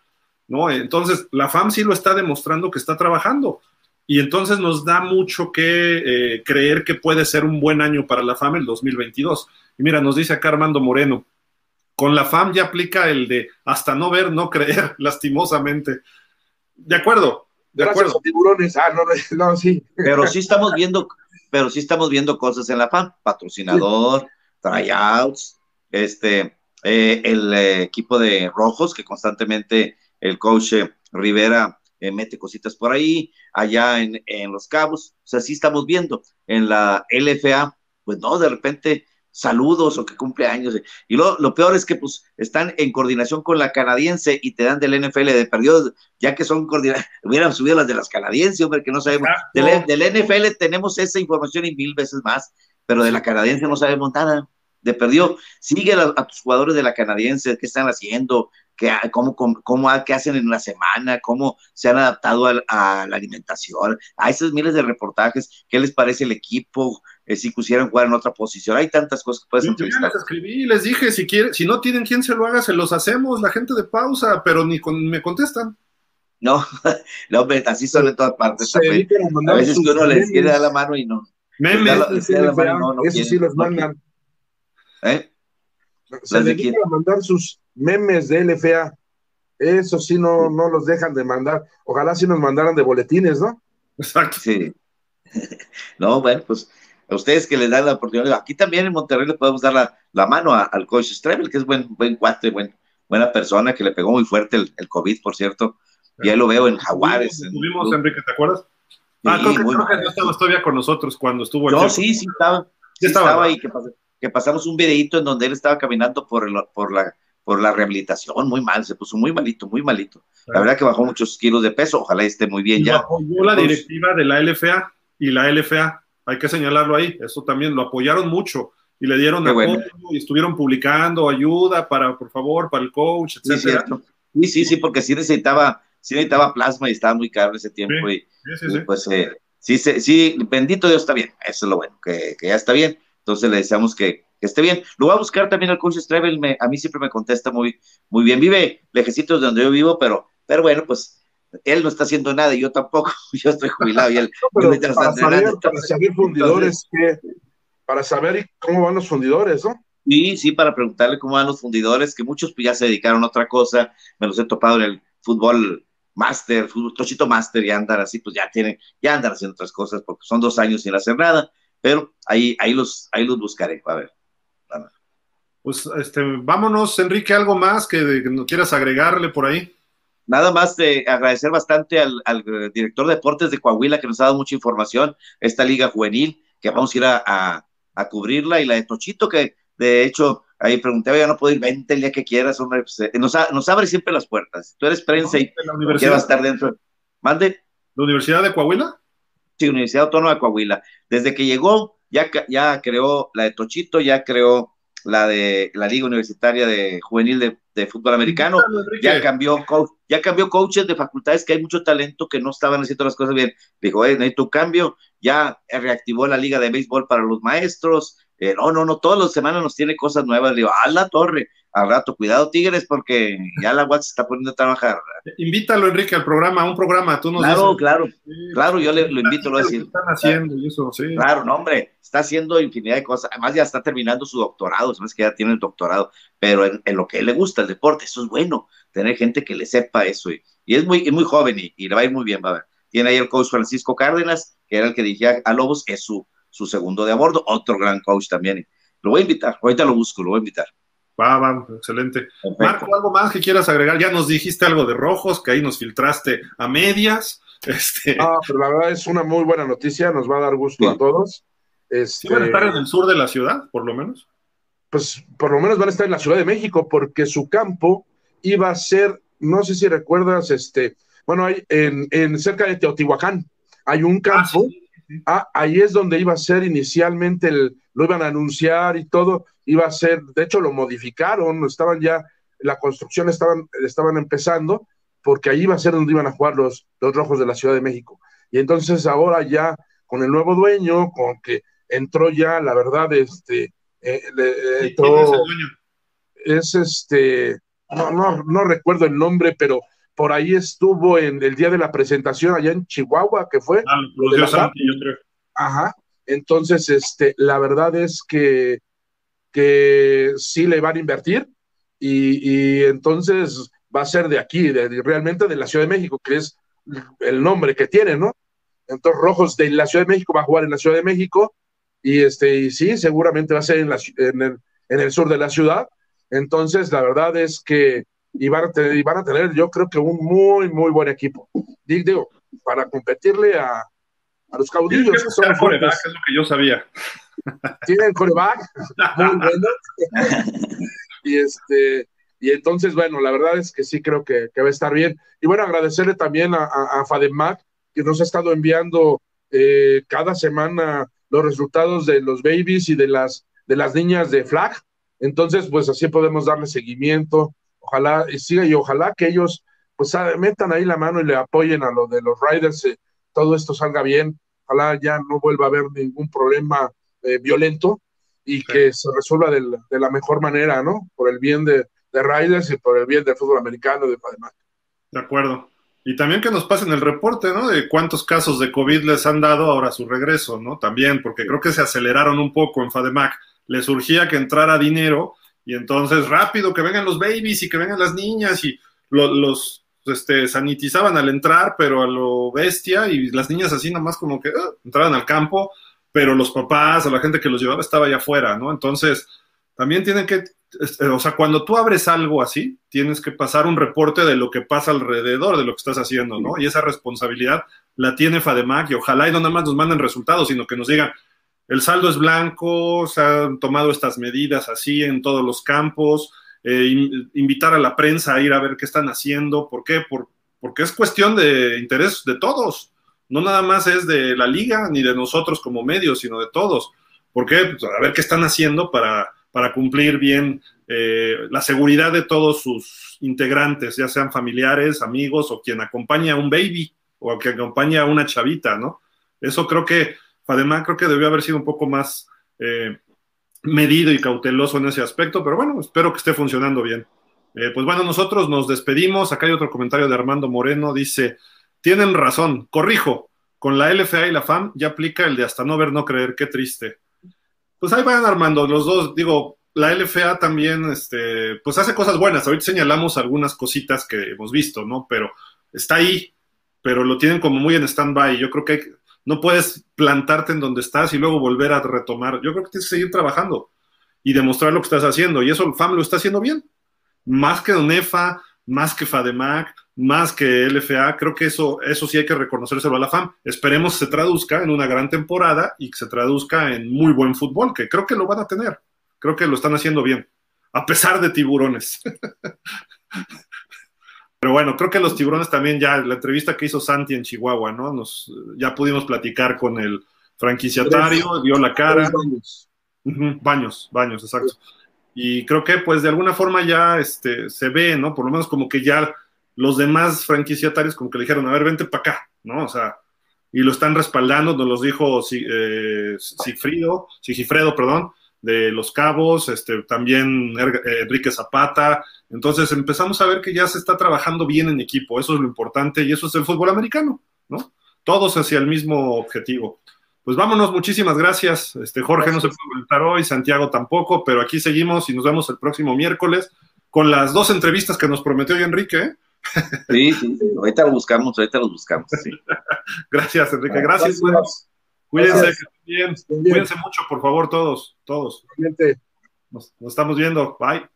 ¿No? Entonces, la FAM sí lo está demostrando que está trabajando. Y entonces nos da mucho que eh, creer que puede ser un buen año para la FAM el 2022. Y mira, nos dice acá Armando Moreno, con la FAM ya aplica el de hasta no ver, no creer, lastimosamente. De acuerdo, de Gracias acuerdo. tiburones. Ah, no, no, sí. Pero sí estamos viendo, pero sí estamos viendo cosas en la FAM, patrocinador, sí. tryouts, este, eh, el eh, equipo de rojos que constantemente el coach Rivera eh, mete cositas por ahí, allá en, en, Los Cabos, o sea, sí estamos viendo. En la LFA, pues no, de repente saludos o que cumple años. Y lo, lo peor es que pues están en coordinación con la canadiense y te dan del NFL de perdido, ya que son coordinadas, hubieran subido las de las canadienses, hombre, que no sabemos. Del, del NFL tenemos esa información y mil veces más, pero de la canadiense no sabemos nada de perdió, sigue a, a, tus jugadores de la canadiense, qué están haciendo, qué, cómo, cómo, cómo, qué hacen en la semana, cómo se han adaptado a, a, la alimentación, a esos miles de reportajes, qué les parece el equipo, eh, si quisieran jugar en otra posición, hay tantas cosas que puedes entrevistar. Yo les escribí, les dije, si, quiere, si no tienen quien se lo haga, se los hacemos, la gente de pausa, pero ni con, me contestan. No, no, así son en todas partes. a, veces que uno les quiere dar la mano y no. Memes, eso sí los mandan. ¿Eh? Se dedican a mandar sus memes de LFA. Eso sí, no, no los dejan de mandar. Ojalá sí nos mandaran de boletines, ¿no? Exacto. Sí. No, bueno, pues a ustedes que les dan la oportunidad. Aquí también en Monterrey le podemos dar la, mano al coach Strebel, que es buen, buen cuate, buen, buena persona, que le pegó muy fuerte el, el COVID, por cierto. Y ahí lo veo en Jaguares. Estuvimos, Enrique, ¿te acuerdas? ah, creo que, no estabas todavía con nosotros cuando estuvo el No, sí, sí estaba. Sí estaba, ahí, que, pasamos un videito en donde él estaba caminando por, el, por la por la rehabilitación, muy mal, se puso muy malito, muy malito. La verdad que bajó muchos kilos de peso, ojalá esté muy bien ya. Apoyó la directiva de la LFA y la LFA, hay que señalarlo ahí, eso también lo apoyaron mucho y le dieron apoyo y estuvieron publicando ayuda para, por favor, para el coach, etcétera. Sí, sí, sí, porque sí necesitaba, sí necesitaba plasma y estaba muy caro ese tiempo y, pues eh, sí, sí, bendito Dios está bien, eso es lo bueno, que, que ya está bien. Entonces le deseamos que, esté bien. Lo voy a buscar también al coach Strevel, a mí siempre me contesta muy, muy bien. Vive lejecitos de donde yo vivo, pero, pero bueno, pues él no está haciendo nada y yo tampoco, yo estoy jubilado y él para, saber, para saber fundidores, para saber cómo van los fundidores, ¿no? Sí, sí, para preguntarle cómo van los fundidores, que muchos pues, ya se dedicaron a otra cosa, me los he topado en el fútbol máster, fútbol tochito máster y andan así, pues ya tienen, ya andan haciendo otras cosas porque son dos años sin hacer nada, pero ahí, ahí los, ahí los buscaré, a ver. Pues este, vámonos, Enrique, algo más que, no quieras agregarle por ahí. Nada más de agradecer bastante al, director de deportes de Coahuila que nos ha dado mucha información, esta liga juvenil, que vamos a ir a, cubrirla, y la de Tochito, que de hecho ahí pregunté, ya no puedo ir, vente el día que quieras, hombre, pues, eh, nos, nos, abre siempre las puertas. Tú eres prensa y quieres estar dentro. Mande. ¿La Universidad de Coahuila? Sí, Universidad Autónoma de Coahuila. Desde que llegó, ya, ya creó la de Tochito, ya creó la de la Liga Universitaria de Juvenil de, Fútbol Americano, ya cambió, ya cambió coaches de facultades que hay mucho talento que no estaban haciendo las cosas bien. Dijo, eh, necesito un cambio, ya reactivó la Liga de Béisbol para los maestros, eh, no, no, no, todas las semanas nos tiene cosas nuevas. Le digo, a la torre, al rato, cuidado Tigres, porque ya la UAT se está poniendo a trabajar. Invítalo, Enrique, al programa, a un programa, tú nos Claro, claro, claro, yo le, lo invito, lo decir. Están haciendo y eso, sí. Claro, no, hombre, está haciendo infinidad de cosas. Además, ya está terminando su doctorado, sabes que ya tiene el doctorado, pero en, lo que le gusta el deporte, eso es bueno, tener gente que le sepa eso. Y, es muy, muy joven y, le va a ir muy bien, va a ver. Tiene ahí el coach Francisco Cárdenas, que era el que dirigía a Lobos, es su su segundo de a bordo, otro gran coach también. Lo voy a invitar, ahorita lo busco, lo voy a invitar. Va, va, excelente. Marco, ¿algo más que quieras agregar? Ya nos dijiste algo de rojos, que ahí nos filtraste a medias. Este... Ah, pero la verdad es una muy buena noticia, nos va a dar gusto a todos. Este... van a estar en el sur de la ciudad, por lo menos? Pues por lo menos van a estar en la Ciudad de México, porque su campo iba a ser, no sé si recuerdas, este, bueno, hay en, en cerca de Teotihuacán, hay un ah, campo Ah, ahí es donde iba a ser inicialmente, el, lo iban a anunciar y todo, iba a ser, de hecho lo modificaron, estaban ya, la construcción estaban, estaban empezando, porque ahí iba a ser donde iban a jugar los, los rojos de la Ciudad de México. Y entonces ahora ya con el nuevo dueño, con que entró ya, la verdad, este, eh, entró, es, este, no, no, no recuerdo el nombre, pero por ahí estuvo en el día de la presentación allá en Chihuahua, que fue. Ah, yo creo. Ajá. Entonces, este, la verdad es que, que sí le van a invertir y, entonces va a ser de aquí, de, realmente de la Ciudad de México, que es el nombre que tiene, ¿no? Entonces, Rojos de la Ciudad de México va a jugar en la Ciudad de México y, este, y sí, seguramente va a ser en, la, en, el, en el sur de la ciudad. Entonces, la verdad es que y van, a tener, y van a tener, yo creo que un muy, muy buen equipo. Digo, para competirle a, a los caudillos. Que son coreback, es lo que yo sabía. Tienen coreback, muy bueno. y este, y entonces, bueno, la verdad es que sí creo que, que va a estar bien. Y bueno, agradecerle también a, a, a Fademac, que nos ha estado enviando eh, cada semana los resultados de los babies y de las, de las niñas de flag. Entonces, pues así podemos darle seguimiento ojalá y siga y ojalá que ellos pues metan ahí la mano y le apoyen a lo de los Riders, eh, todo esto salga bien, ojalá ya no vuelva a haber ningún problema eh, violento y que se resuelva de la, mejor manera, ¿no? Por el bien de, de, Riders y por el bien del fútbol americano de De acuerdo. Y también que nos pasen el reporte, ¿no? De cuántos casos de COVID les han dado ahora su regreso, ¿no? También, porque creo que se aceleraron un poco en FADEMAC. Les surgía que entrara dinero y entonces rápido que vengan los babies y que vengan las niñas y los este, sanitizaban al entrar, pero a lo bestia y las niñas así nomás como que uh, entraban al campo, pero los papás o la gente que los llevaba estaba allá afuera, ¿no? Entonces, también tienen que este, o sea, cuando tú abres algo así, tienes que pasar un reporte de lo que pasa alrededor de lo que estás haciendo, ¿no? Y esa responsabilidad la tiene FADEMAC y ojalá y no nada más nos manden resultados, sino que nos digan, el saldo es blanco, se han tomado estas medidas así en todos los campos, eh, invitar a la prensa a ir a ver qué están haciendo, ¿por qué? Por, porque es cuestión de interés de todos, no nada más es de la liga ni de nosotros como medios, sino de todos. ¿Por qué? Pues a ver qué están haciendo para para cumplir bien eh, la seguridad de todos sus integrantes, ya sean familiares, amigos o quien acompaña a un baby o quien acompaña a una chavita, ¿no? Eso creo que Fademán creo que debió haber sido un poco más eh, medido y cauteloso en ese aspecto, pero bueno, espero que esté funcionando bien. Eh, pues bueno, nosotros nos despedimos. Acá hay otro comentario de Armando Moreno, dice, tienen razón, corrijo, con la LFA y la FAM ya aplica el de hasta no ver, no creer, qué triste pues ahí van armando los dos. Digo, la LFA también, este, pues hace cosas buenas. Ahorita señalamos algunas cositas que hemos visto, ¿no? Pero está ahí, pero lo tienen como muy en stand-by. Yo creo que no puedes plantarte en donde estás y luego volver a retomar. Yo creo que tienes que seguir trabajando y demostrar lo que estás haciendo. Y eso el FAM lo está haciendo bien. Más que UNEFA, más que FADEMAC, más que LFA, creo que eso, eso sí hay que reconocérselo a la FAM. Esperemos se traduzca en una gran temporada y que se traduzca en muy buen fútbol, que creo que lo van a tener. Creo que lo están haciendo bien, a pesar de tiburones. Pero bueno, creo que los tiburones también ya, la entrevista que hizo Santi en Chihuahua, ¿no? Nos, ya pudimos platicar con el franquiciatario, dio la cara. Baños. baños, baños, exacto. Y creo que pues de alguna forma ya este, se ve, ¿no? Por lo menos como que ya los demás franquiciatarios como que le dijeron, a ver, vente para acá, ¿no? O sea, y lo están respaldando, nos los dijo eh, Sigfrido, Sigifredo, perdón, de Los Cabos, este, también Enrique Zapata. Entonces empezamos a ver que ya se está trabajando bien en equipo, eso es lo importante y eso es el fútbol americano, ¿no? Todos hacia el mismo objetivo. Pues vámonos, muchísimas gracias. Este, Jorge no se puede conectar hoy, Santiago tampoco, pero aquí seguimos y nos vemos el próximo miércoles con las dos entrevistas que nos prometió Enrique. ¿eh? Sí, sí, ahorita lo buscamos, ahorita lo buscamos. gracias, Enrique, gracias. Cuídense, bien. Cuídense mucho, por favor, todos, todos. Nos, nos estamos viendo. Bye.